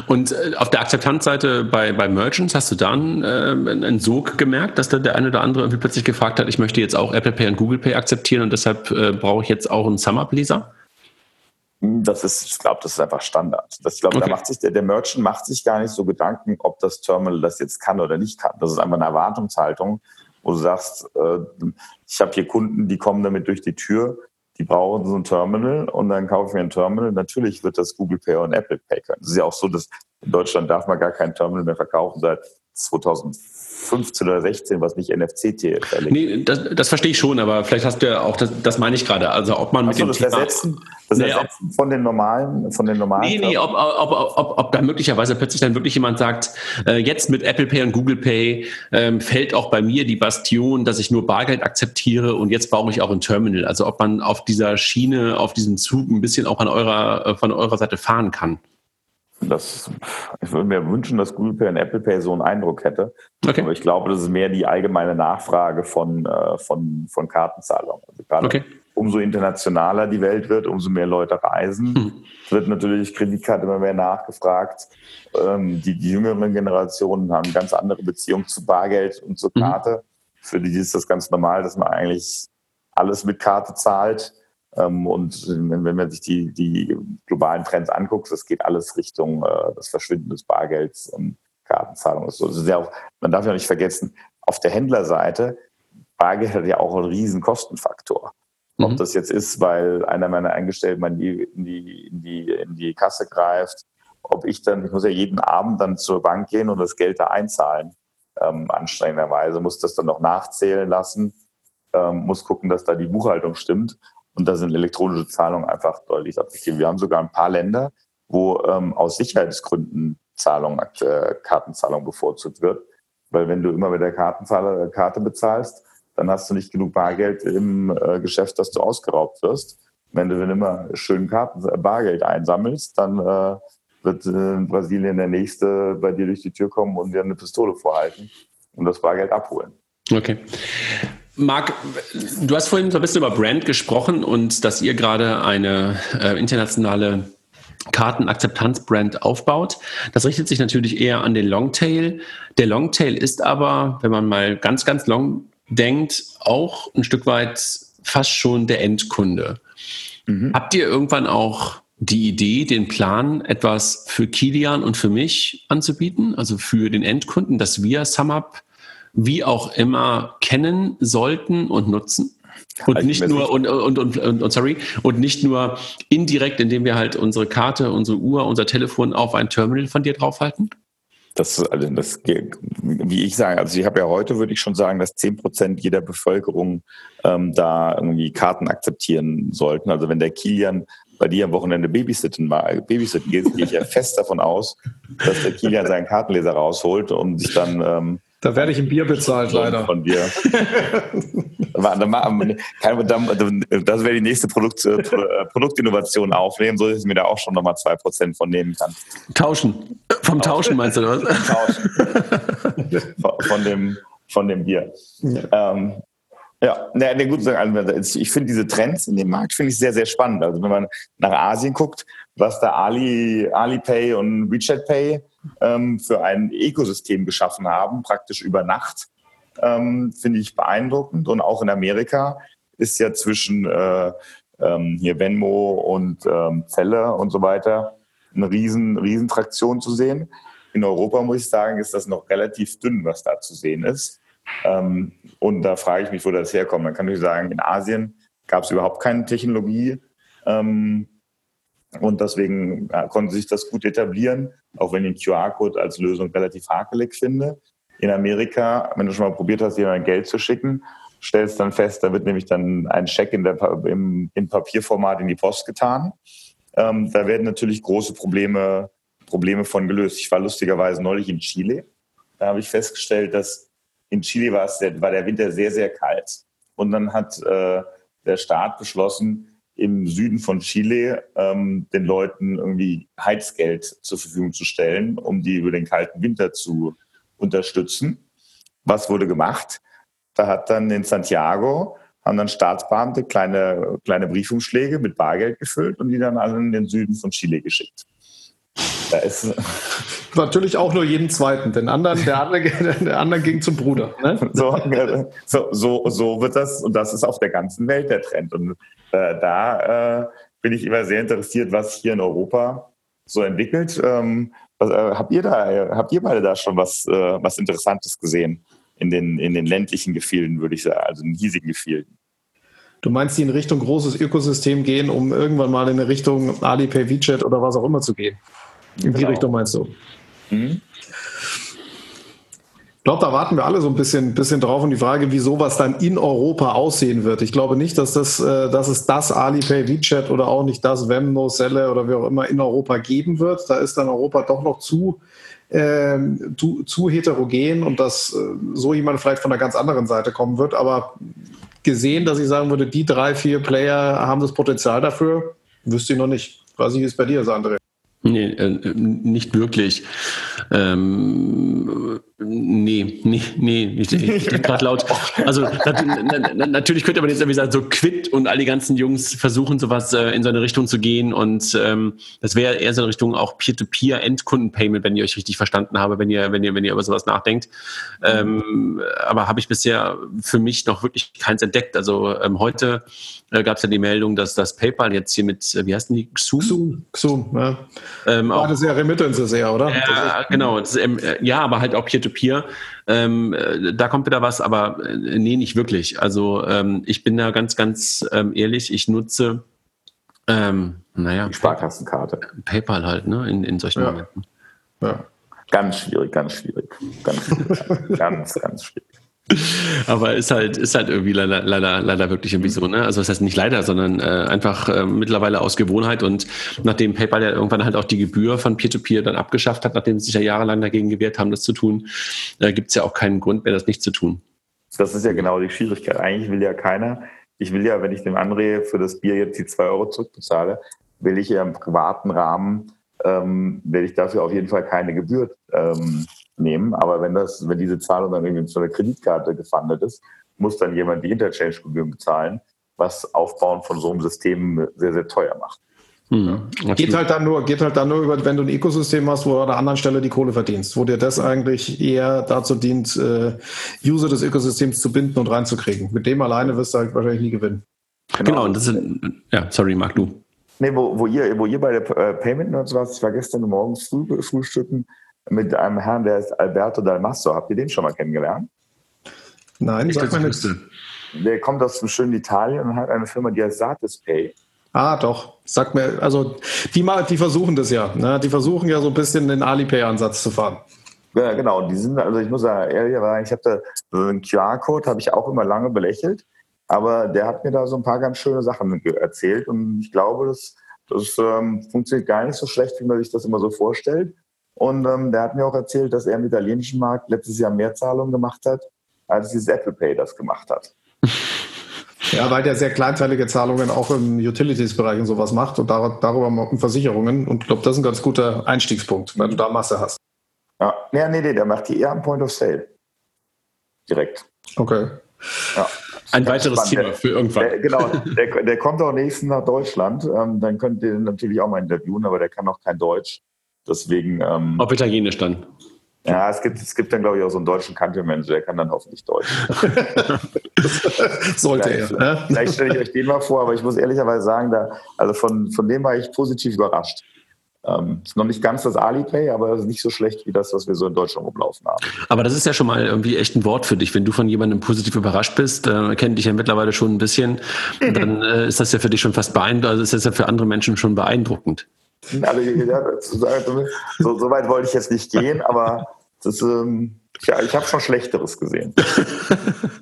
Und äh, auf der Akzeptanzseite bei, bei Merchants hast du dann äh, einen Sog gemerkt, dass da der eine oder andere irgendwie plötzlich gefragt hat, ich möchte jetzt auch Apple Pay und Google Pay akzeptieren und deshalb äh, brauche ich jetzt auch einen SumUp-Leser? Das ist, ich glaube, das ist einfach Standard. Das, ich glaube, okay. da macht sich der, der Merchant macht sich gar nicht so Gedanken, ob das Terminal das jetzt kann oder nicht kann. Das ist einfach eine Erwartungshaltung, wo du sagst, äh, ich habe hier Kunden, die kommen damit durch die Tür die brauchen so ein Terminal und dann kaufe ich mir ein Terminal. Natürlich wird das Google Pay und Apple Pay können. Es ist ja auch so, dass in Deutschland darf man gar kein Terminal mehr verkaufen seit 2015 oder 16, was nicht NFC-TF verlegt. Nee, das, das, verstehe ich schon, aber vielleicht hast du ja auch, das, das meine ich gerade, also ob man mit so, dem das Thema... Ersetzen, das nee, Ersetzen von den normalen, von den normalen... Nee, nee, ob, ob, ob, ob, da möglicherweise plötzlich dann wirklich jemand sagt, äh, jetzt mit Apple Pay und Google Pay ähm, fällt auch bei mir die Bastion, dass ich nur Bargeld akzeptiere und jetzt brauche ich auch ein Terminal. Also ob man auf dieser Schiene, auf diesem Zug ein bisschen auch an eurer, äh, von eurer Seite fahren kann. Das, ich würde mir wünschen, dass Google Pay und Apple Pay so einen Eindruck hätte. Okay. Aber ich glaube, das ist mehr die allgemeine Nachfrage von, äh, von, von Kartenzahlungen. Also gerade okay. umso internationaler die Welt wird, umso mehr Leute reisen, hm. wird natürlich Kreditkarte immer mehr nachgefragt. Ähm, die, die jüngeren Generationen haben ganz andere Beziehungen zu Bargeld und zur hm. Karte. Hm. Für die ist das ganz normal, dass man eigentlich alles mit Karte zahlt. Ähm, und wenn man sich die, die globalen Trends anguckt, das geht alles Richtung äh, das Verschwinden des Bargelds und Kartenzahlung. Ist ja auch, man darf ja nicht vergessen, auf der Händlerseite, Bargeld hat ja auch einen riesen Kostenfaktor. Mhm. Ob das jetzt ist, weil einer meiner Eingestellten in die, in die, in die, in die Kasse greift, ob ich dann, ich muss ja jeden Abend dann zur Bank gehen und das Geld da einzahlen. Ähm, anstrengenderweise muss das dann noch nachzählen lassen, ähm, muss gucken, dass da die Buchhaltung stimmt. Und da sind elektronische Zahlungen einfach deutlich attraktiv. Wir haben sogar ein paar Länder, wo ähm, aus Sicherheitsgründen Zahlung, äh, Kartenzahlung bevorzugt wird. Weil wenn du immer mit der Kartenzahler, äh, Karte bezahlst, dann hast du nicht genug Bargeld im äh, Geschäft, dass du ausgeraubt wirst. Wenn du dann immer schön Karten, äh, Bargeld einsammelst, dann äh, wird in Brasilien der Nächste bei dir durch die Tür kommen und dir eine Pistole vorhalten und das Bargeld abholen. Okay. Marc, du hast vorhin so ein bisschen über Brand gesprochen und dass ihr gerade eine äh, internationale Kartenakzeptanz-Brand aufbaut. Das richtet sich natürlich eher an den Longtail. Der Longtail ist aber, wenn man mal ganz, ganz long denkt, auch ein Stück weit fast schon der Endkunde. Mhm. Habt ihr irgendwann auch die Idee, den Plan, etwas für Kilian und für mich anzubieten, also für den Endkunden, dass wir SumUp wie auch immer kennen sollten und nutzen. Und nicht nur und, und, und, und, sorry, und nicht nur indirekt, indem wir halt unsere Karte, unsere Uhr, unser Telefon auf ein Terminal von dir draufhalten? Das, also das, wie ich sage, also ich habe ja heute, würde ich schon sagen, dass 10 Prozent jeder Bevölkerung ähm, da irgendwie Karten akzeptieren sollten. Also wenn der Kilian bei dir am Wochenende babysitten, babysitten geht, gehe ich ja fest davon aus, dass der Kilian seinen Kartenleser rausholt und sich dann ähm, da werde ich ein Bier bezahlt, leider. Von dir. das wäre die nächste Produkt, äh, Produktinnovation aufnehmen, so dass ich mir da auch schon nochmal 2% von nehmen kann. Tauschen. Vom Tauschen meinst du, oder was? Tauschen. von, dem, von dem Bier. Ja. Ähm, ja, na, na gut, also ich finde diese Trends in dem Markt finde ich sehr, sehr spannend. Also wenn man nach Asien guckt, was da Ali, Alipay und WeChat Pay ähm, für ein Ökosystem geschaffen haben, praktisch über Nacht, ähm, finde ich beeindruckend. Und auch in Amerika ist ja zwischen äh, ähm, hier Venmo und ähm, Zelle und so weiter eine riesen, riesen Traktion zu sehen. In Europa muss ich sagen, ist das noch relativ dünn, was da zu sehen ist. Ähm, und da frage ich mich, wo das herkommt. Man kann natürlich sagen, in Asien gab es überhaupt keine Technologie. Ähm, und deswegen ja, konnte sich das gut etablieren, auch wenn ich den QR-Code als Lösung relativ hakelig finde. In Amerika, wenn du schon mal probiert hast, jemandem Geld zu schicken, stellst dann fest, da wird nämlich dann ein Scheck in, der, im, im Papierformat in die Post getan. Ähm, da werden natürlich große Probleme, Probleme von gelöst. Ich war lustigerweise neulich in Chile. Da habe ich festgestellt, dass in Chile war, es, war der Winter sehr, sehr kalt. Und dann hat äh, der Staat beschlossen, im Süden von Chile ähm, den Leuten irgendwie Heizgeld zur Verfügung zu stellen, um die über den kalten Winter zu unterstützen. Was wurde gemacht? Da hat dann in Santiago haben dann Staatsbeamte kleine, kleine Briefumschläge mit Bargeld gefüllt und die dann alle in den Süden von Chile geschickt. Da ist natürlich auch nur jeden zweiten, den anderen, der andere, der andere ging zum Bruder. Ne? So, so, so, so, wird das, und das ist auf der ganzen Welt der Trend. Und äh, da äh, bin ich immer sehr interessiert, was hier in Europa so entwickelt. Ähm, was, äh, habt ihr da, habt ihr beide da schon was, äh, was Interessantes gesehen in den, in den ländlichen Gefilden, würde ich sagen, also in hiesigen Gefilden? Du meinst, die in Richtung großes Ökosystem gehen, um irgendwann mal in eine Richtung Alipay, WeChat oder was auch immer zu gehen? In die genau. Richtung meinst du? Mhm. Ich glaube, da warten wir alle so ein bisschen, bisschen drauf und die Frage, wie sowas dann in Europa aussehen wird. Ich glaube nicht, dass, das, äh, dass es das Alipay, WeChat oder auch nicht das Venmo, Selle oder wie auch immer in Europa geben wird. Da ist dann Europa doch noch zu, äh, zu, zu, heterogen und dass äh, so jemand vielleicht von einer ganz anderen Seite kommen wird. Aber gesehen, dass ich sagen würde, die drei, vier Player haben das Potenzial dafür, wüsste ich noch nicht. Weiß nicht, wie es bei dir ist, André. Nee, äh, nicht wirklich. Ähm, nee, nee, nee, ich, ich denke gerade laut. Also nat natürlich könnte man jetzt irgendwie sagen, so Quit und all die ganzen Jungs versuchen sowas äh, in so eine Richtung zu gehen und ähm, das wäre eher so eine Richtung auch Peer-to-Peer Endkundenpayment, wenn ich euch richtig verstanden habe, wenn ihr, wenn ihr, wenn ihr über sowas nachdenkt. Ähm, aber habe ich bisher für mich noch wirklich keins entdeckt. Also ähm, heute äh, gab es ja die Meldung, dass das PayPal jetzt hier mit, äh, wie heißt denn die? Xum? Xum, Xum ja. Ähm, War das ja Remittances eher, oder? Ja, genau. Das, äh, ja, aber halt auch Peer-to-Peer. Ähm, äh, da kommt wieder was, aber äh, nee, nicht wirklich. Also ähm, ich bin da ganz, ganz ähm, ehrlich, ich nutze ähm, naja, die Sparkassenkarte. PayPal halt, ne, in, in solchen ja. Momenten. Ja. Ganz schwierig, ganz schwierig. Ganz, ganz, ganz schwierig. Aber ist halt, ist halt irgendwie leider, leider, leider wirklich irgendwie so, ne? Also das heißt nicht leider, sondern äh, einfach äh, mittlerweile aus Gewohnheit und nachdem PayPal ja irgendwann halt auch die Gebühr von Peer-to-Peer -Peer dann abgeschafft hat, nachdem sie sich ja jahrelang dagegen gewehrt haben, das zu tun, äh, gibt es ja auch keinen Grund mehr, das nicht zu tun. Das ist ja genau die Schwierigkeit. Eigentlich will ja keiner, ich will ja, wenn ich dem André für das Bier jetzt die zwei Euro zurückbezahle, will ich ja im privaten Rahmen, ähm, will ich dafür auf jeden Fall keine Gebühr ähm, nehmen. Aber wenn das, wenn diese Zahlung dann irgendwie zu einer Kreditkarte gefundet ist, muss dann jemand die Interchange-Gebühren bezahlen, was Aufbauen von so einem System sehr, sehr teuer macht. Hm, geht halt dann nur, geht halt dann nur über, wenn du ein Ökosystem hast, wo du an der anderen Stelle die Kohle verdienst, wo dir das eigentlich eher dazu dient, äh, User des Ökosystems zu binden und reinzukriegen. Mit dem alleine wirst du halt wahrscheinlich nie gewinnen. Genau, genau und das sind, ja, sorry, Marc, du. Nee, wo, wo ihr, wo ihr bei der äh, Payment und sowas, ich war gestern morgens früh frühstücken, mit einem Herrn, der ist Alberto Dalmasso. Habt ihr den schon mal kennengelernt? Nein, ich sag mal nicht. Der kommt aus dem schönen Italien und hat eine Firma, die heißt Satispay. Ah, doch. Sag mir, also die, die versuchen das ja. Ne? Die versuchen ja so ein bisschen den Alipay-Ansatz zu fahren. Ja, genau. Die sind, also ich muss sagen, ehrlich sagen, ich habe da so einen QR-Code, habe ich auch immer lange belächelt. Aber der hat mir da so ein paar ganz schöne Sachen erzählt. Und ich glaube, das, das ähm, funktioniert gar nicht so schlecht, wie man sich das immer so vorstellt. Und ähm, der hat mir auch erzählt, dass er im italienischen Markt letztes Jahr mehr Zahlungen gemacht hat, als dieses Apple Pay das gemacht hat. Ja, weil der sehr kleinteilige Zahlungen auch im Utilities-Bereich und sowas macht und dar darüber um Versicherungen. Und ich glaube, das ist ein ganz guter Einstiegspunkt, wenn du da Masse hast. Ja, nee, nee, nee, der macht die eher am Point of Sale. Direkt. Okay. Ja. Ein weiteres spannend. Thema für irgendwann. Der, genau, der, der, kommt auch nächsten nach Deutschland. Ähm, dann könnt ihr natürlich auch mal interviewen, aber der kann auch kein Deutsch. Deswegen. Ähm, Auf Italienisch dann. Ja, es gibt, es gibt dann, glaube ich, auch so einen deutschen Countryman, der kann dann hoffentlich Deutsch. Sollte vielleicht, er. Ne? Vielleicht stelle ich euch den mal vor, aber ich muss ehrlicherweise sagen, da, also von, von dem war ich positiv überrascht. Ähm, ist noch nicht ganz das Alipay, aber ist nicht so schlecht wie das, was wir so in Deutschland rumlaufen haben. Aber das ist ja schon mal irgendwie echt ein Wort für dich. Wenn du von jemandem positiv überrascht bist, äh, kennt dich ja mittlerweile schon ein bisschen, dann äh, ist das ja für dich schon fast beeindruckend, also ist das ja für andere Menschen schon beeindruckend. Also, ja, so, so, weit wollte ich jetzt nicht gehen, aber das, ähm, ja, ich habe schon Schlechteres gesehen.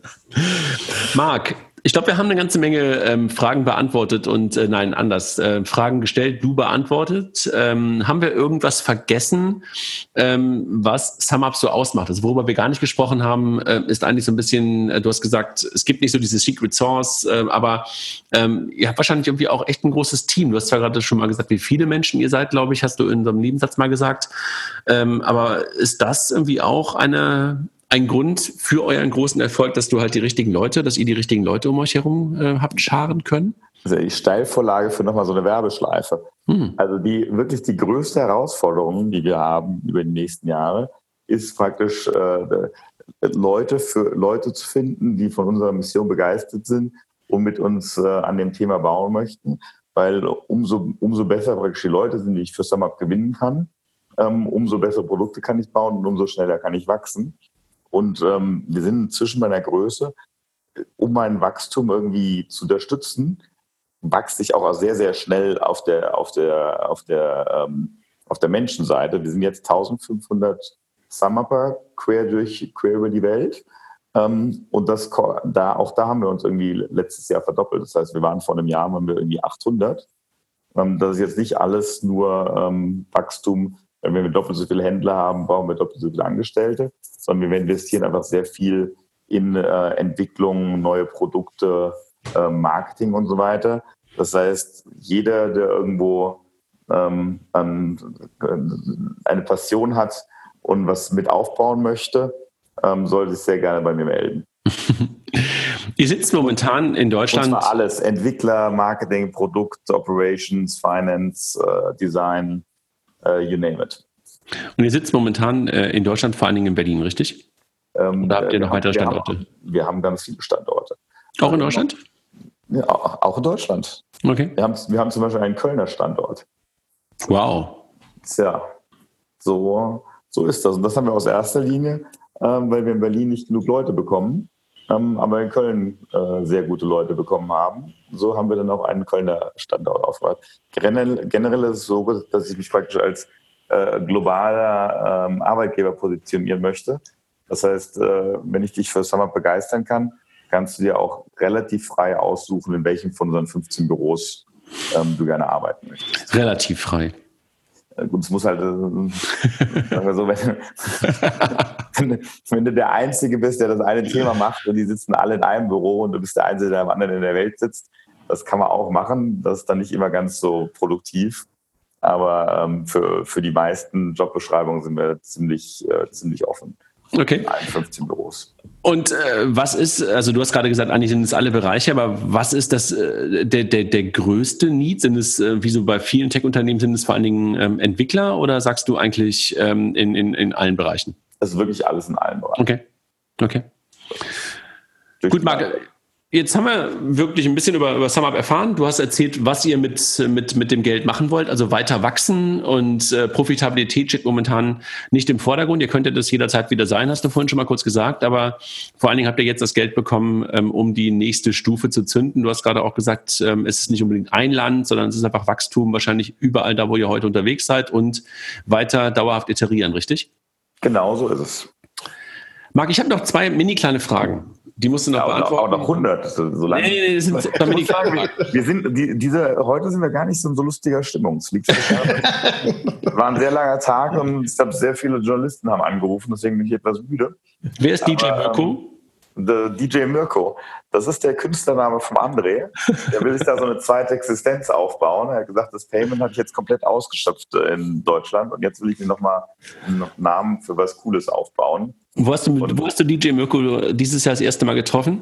Marc, ich glaube, wir haben eine ganze Menge ähm, Fragen beantwortet und äh, nein, anders. Äh, Fragen gestellt, du beantwortet. Ähm, haben wir irgendwas vergessen, ähm, was SumUp so ausmacht? Also worüber wir gar nicht gesprochen haben, äh, ist eigentlich so ein bisschen, äh, du hast gesagt, es gibt nicht so diese Secret Source, äh, aber ähm, ihr habt wahrscheinlich irgendwie auch echt ein großes Team. Du hast zwar gerade schon mal gesagt, wie viele Menschen ihr seid, glaube ich, hast du in so einem Nebensatz mal gesagt. Ähm, aber ist das irgendwie auch eine ein Grund für euren großen Erfolg, dass du halt die richtigen Leute, dass ihr die richtigen Leute um euch herum äh, habt scharen können? Also die Steilvorlage für nochmal so eine Werbeschleife. Hm. Also die wirklich die größte Herausforderung, die wir haben über die nächsten Jahre, ist praktisch äh, Leute für Leute zu finden, die von unserer Mission begeistert sind und mit uns äh, an dem Thema bauen möchten, weil umso, umso besser praktisch die Leute sind, die ich für SumUp gewinnen kann, ähm, umso bessere Produkte kann ich bauen und umso schneller kann ich wachsen. Und ähm, wir sind inzwischen bei einer Größe, um mein Wachstum irgendwie zu unterstützen, wächst ich auch sehr, sehr schnell auf der, auf der, auf der, ähm, auf der Menschenseite. Wir sind jetzt 1500 SumUpper quer durch, quer über die Welt. Ähm, und das, da, auch da haben wir uns irgendwie letztes Jahr verdoppelt. Das heißt, wir waren vor einem Jahr, waren wir irgendwie 800. Ähm, das ist jetzt nicht alles nur ähm, Wachstum. Wenn wir doppelt so viele Händler haben, brauchen wir doppelt so viele Angestellte, sondern wir investieren einfach sehr viel in äh, Entwicklung, neue Produkte, äh, Marketing und so weiter. Das heißt, jeder, der irgendwo ähm, an, eine Passion hat und was mit aufbauen möchte, ähm, sollte sich sehr gerne bei mir melden. Ihr sitzt momentan in Deutschland. Und zwar alles: Entwickler, Marketing, Produkt, Operations, Finance, äh, Design, äh, you name it. Und ihr sitzt momentan äh, in Deutschland, vor allen Dingen in Berlin, richtig? Ähm, Oder habt ihr noch weitere Standorte? Wir haben, wir haben, ganz viele Standorte. Auch in Deutschland? Ja, auch in Deutschland. Okay. Wir haben, wir haben zum Beispiel einen Kölner Standort. Wow. Tja, so, so ist das. Und das haben wir aus erster Linie ähm, weil wir in Berlin nicht genug Leute bekommen, aber in Köln äh, sehr gute Leute bekommen haben. So haben wir dann auch einen Kölner Standort aufgebaut. Generell, generell ist es so, dass ich mich praktisch als äh, globaler ähm, Arbeitgeber positionieren möchte. Das heißt, äh, wenn ich dich für Summer begeistern kann, kannst du dir auch relativ frei aussuchen, in welchem von unseren 15 Büros ähm, du gerne arbeiten möchtest. Relativ frei. Gut, es muss halt, äh, so, wenn, wenn, du der Einzige bist, der das eine Thema macht und die sitzen alle in einem Büro und du bist der Einzige, der am anderen in der Welt sitzt, das kann man auch machen. Das ist dann nicht immer ganz so produktiv. Aber ähm, für, für die meisten Jobbeschreibungen sind wir ziemlich, äh, ziemlich offen. Okay. In allen 15 Büros. Und äh, was ist, also du hast gerade gesagt, eigentlich sind es alle Bereiche, aber was ist das, äh, der, der, der größte Need? Sind es, äh, wie so bei vielen Tech-Unternehmen, sind es vor allen Dingen ähm, Entwickler oder sagst du eigentlich ähm, in, in, in allen Bereichen? Ist wirklich alles in allen Bereichen. Okay. Okay. Gut, Marc, Jetzt haben wir wirklich ein bisschen über, über SumUp erfahren. Du hast erzählt, was ihr mit, mit, mit dem Geld machen wollt, also weiter wachsen und äh, Profitabilität steht momentan nicht im Vordergrund. Ihr könntet das jederzeit wieder sein, hast du vorhin schon mal kurz gesagt, aber vor allen Dingen habt ihr jetzt das Geld bekommen, ähm, um die nächste Stufe zu zünden. Du hast gerade auch gesagt, ähm, es ist nicht unbedingt ein Land, sondern es ist einfach Wachstum wahrscheinlich überall da, wo ihr heute unterwegs seid und weiter dauerhaft iterieren, richtig? Genau so ist es. Marc, ich habe noch zwei mini kleine Fragen. Die musst du noch ja, beantworten. Auch noch 100, so, so lange. Nee, nee, nee, sind, damit die wir sind, die, diese, heute sind wir gar nicht so in so lustiger Stimmung. Es liegt war ein sehr langer Tag und ich glaube, sehr viele Journalisten haben angerufen, deswegen bin ich etwas müde. Wer ist DJ Mirko? DJ Mirko. Das ist der Künstlername vom André. Der will sich da so eine zweite Existenz aufbauen. Er hat gesagt, das Payment habe ich jetzt komplett ausgeschöpft in Deutschland und jetzt will ich mir nochmal einen Namen für was Cooles aufbauen. Wo hast, du, wo hast du DJ Mirko dieses Jahr das erste Mal getroffen?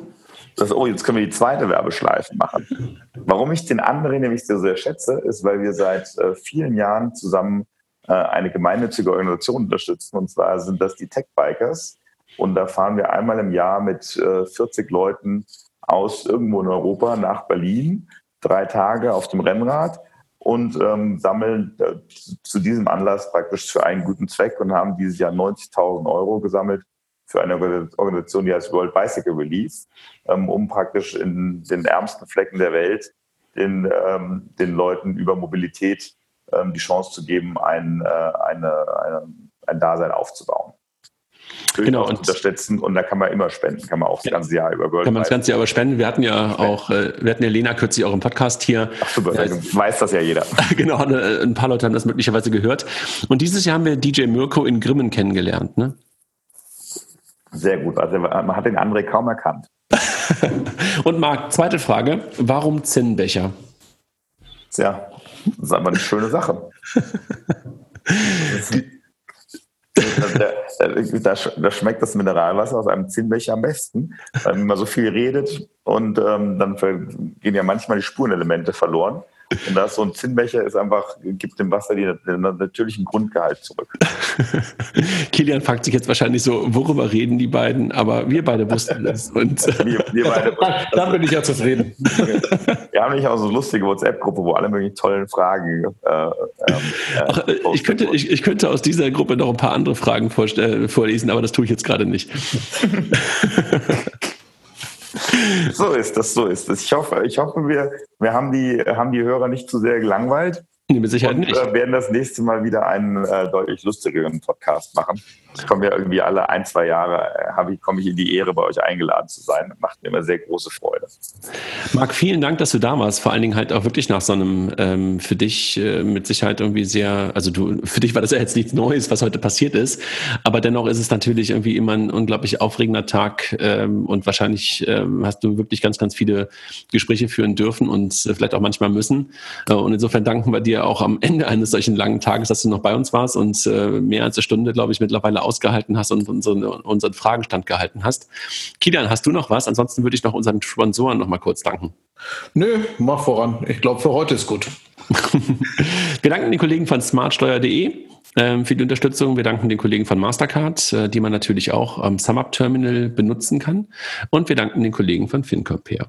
Das, oh, jetzt können wir die zweite Werbeschleife machen. Warum ich den André nämlich so sehr schätze, ist, weil wir seit äh, vielen Jahren zusammen äh, eine gemeinnützige Organisation unterstützen. Und zwar sind das die Tech Bikers. Und da fahren wir einmal im Jahr mit äh, 40 Leuten aus irgendwo in Europa nach Berlin, drei Tage auf dem Rennrad und ähm, sammeln äh, zu diesem Anlass praktisch für einen guten Zweck und haben dieses Jahr 90.000 Euro gesammelt für eine Organisation, die heißt World Bicycle Release, ähm, um praktisch in den ärmsten Flecken der Welt den, ähm, den Leuten über Mobilität ähm, die Chance zu geben, ein, äh, eine, eine, ein Dasein aufzubauen genau, und unterstützen und da kann man immer spenden, kann man auch das ganze Jahr über World Kann man das ganze Jahr über spenden. Wir hatten ja auch, äh, wir hatten ja Lena kürzlich auch im Podcast hier. Ach super, ja, weiß das ja jeder. genau, ein paar Leute haben das möglicherweise gehört. Und dieses Jahr haben wir DJ Mirko in Grimmen kennengelernt, ne? Sehr gut, also man hat den André kaum erkannt. und Marc, zweite Frage, warum Zinnbecher? Tja, das ist einfach eine schöne Sache. da, da, da, schmeckt das Mineralwasser aus einem Zinnbecher am besten, weil man so viel redet und ähm, dann gehen ja manchmal die Spurenelemente verloren. Und da ist so ein Zinnbecher ist einfach, gibt dem Wasser die, den natürlichen Grundgehalt zurück. Kilian fragt sich jetzt wahrscheinlich so, worüber reden die beiden? Aber wir beide wussten das. Und wir, wir beide, dann bin ich ja zufrieden. wir haben nicht auch so eine lustige WhatsApp-Gruppe, wo alle möglichen tollen Fragen. Äh, ähm, äh, Ach, ich, könnte, ich, ich, könnte aus dieser Gruppe noch ein paar andere Fragen vorlesen, aber das tue ich jetzt gerade nicht. So ist das, so ist das. Ich hoffe, ich hoffe, wir, wir haben die, haben die Hörer nicht zu sehr gelangweilt. Nee, mit Sicherheit und, nicht. Wir äh, werden das nächste Mal wieder einen äh, deutlich lustigeren Podcast machen. Ich komme ja irgendwie alle ein, zwei Jahre, äh, ich, komme ich in die Ehre, bei euch eingeladen zu sein. Das macht mir immer sehr große Freude. Marc, vielen Dank, dass du da warst. Vor allen Dingen halt auch wirklich nach so einem ähm, für dich äh, mit Sicherheit irgendwie sehr, also du, für dich war das ja jetzt nichts Neues, was heute passiert ist. Aber dennoch ist es natürlich irgendwie immer ein unglaublich aufregender Tag ähm, und wahrscheinlich ähm, hast du wirklich ganz, ganz viele Gespräche führen dürfen und äh, vielleicht auch manchmal müssen. Äh, und insofern danken wir dir auch am Ende eines solchen langen Tages, dass du noch bei uns warst und äh, mehr als eine Stunde, glaube ich, mittlerweile ausgehalten hast und unseren, unseren Fragenstand gehalten hast. Kilian, hast du noch was? Ansonsten würde ich noch unseren Sponsoren noch mal kurz danken. Nö, mach voran. Ich glaube, für heute ist gut. Wir danken den Kollegen von smartsteuer.de ähm, für die Unterstützung. Wir danken den Kollegen von Mastercard, äh, die man natürlich auch am SumUp-Terminal benutzen kann. Und wir danken den Kollegen von FinCompare.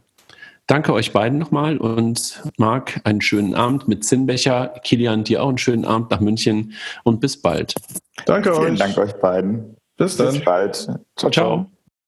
Danke euch beiden nochmal und Marc, einen schönen Abend mit Zinnbecher. Kilian, dir auch einen schönen Abend nach München und bis bald. Danke Vielen euch. Vielen Dank euch beiden. Bis dann. Bis bald. Ciao, ciao. ciao.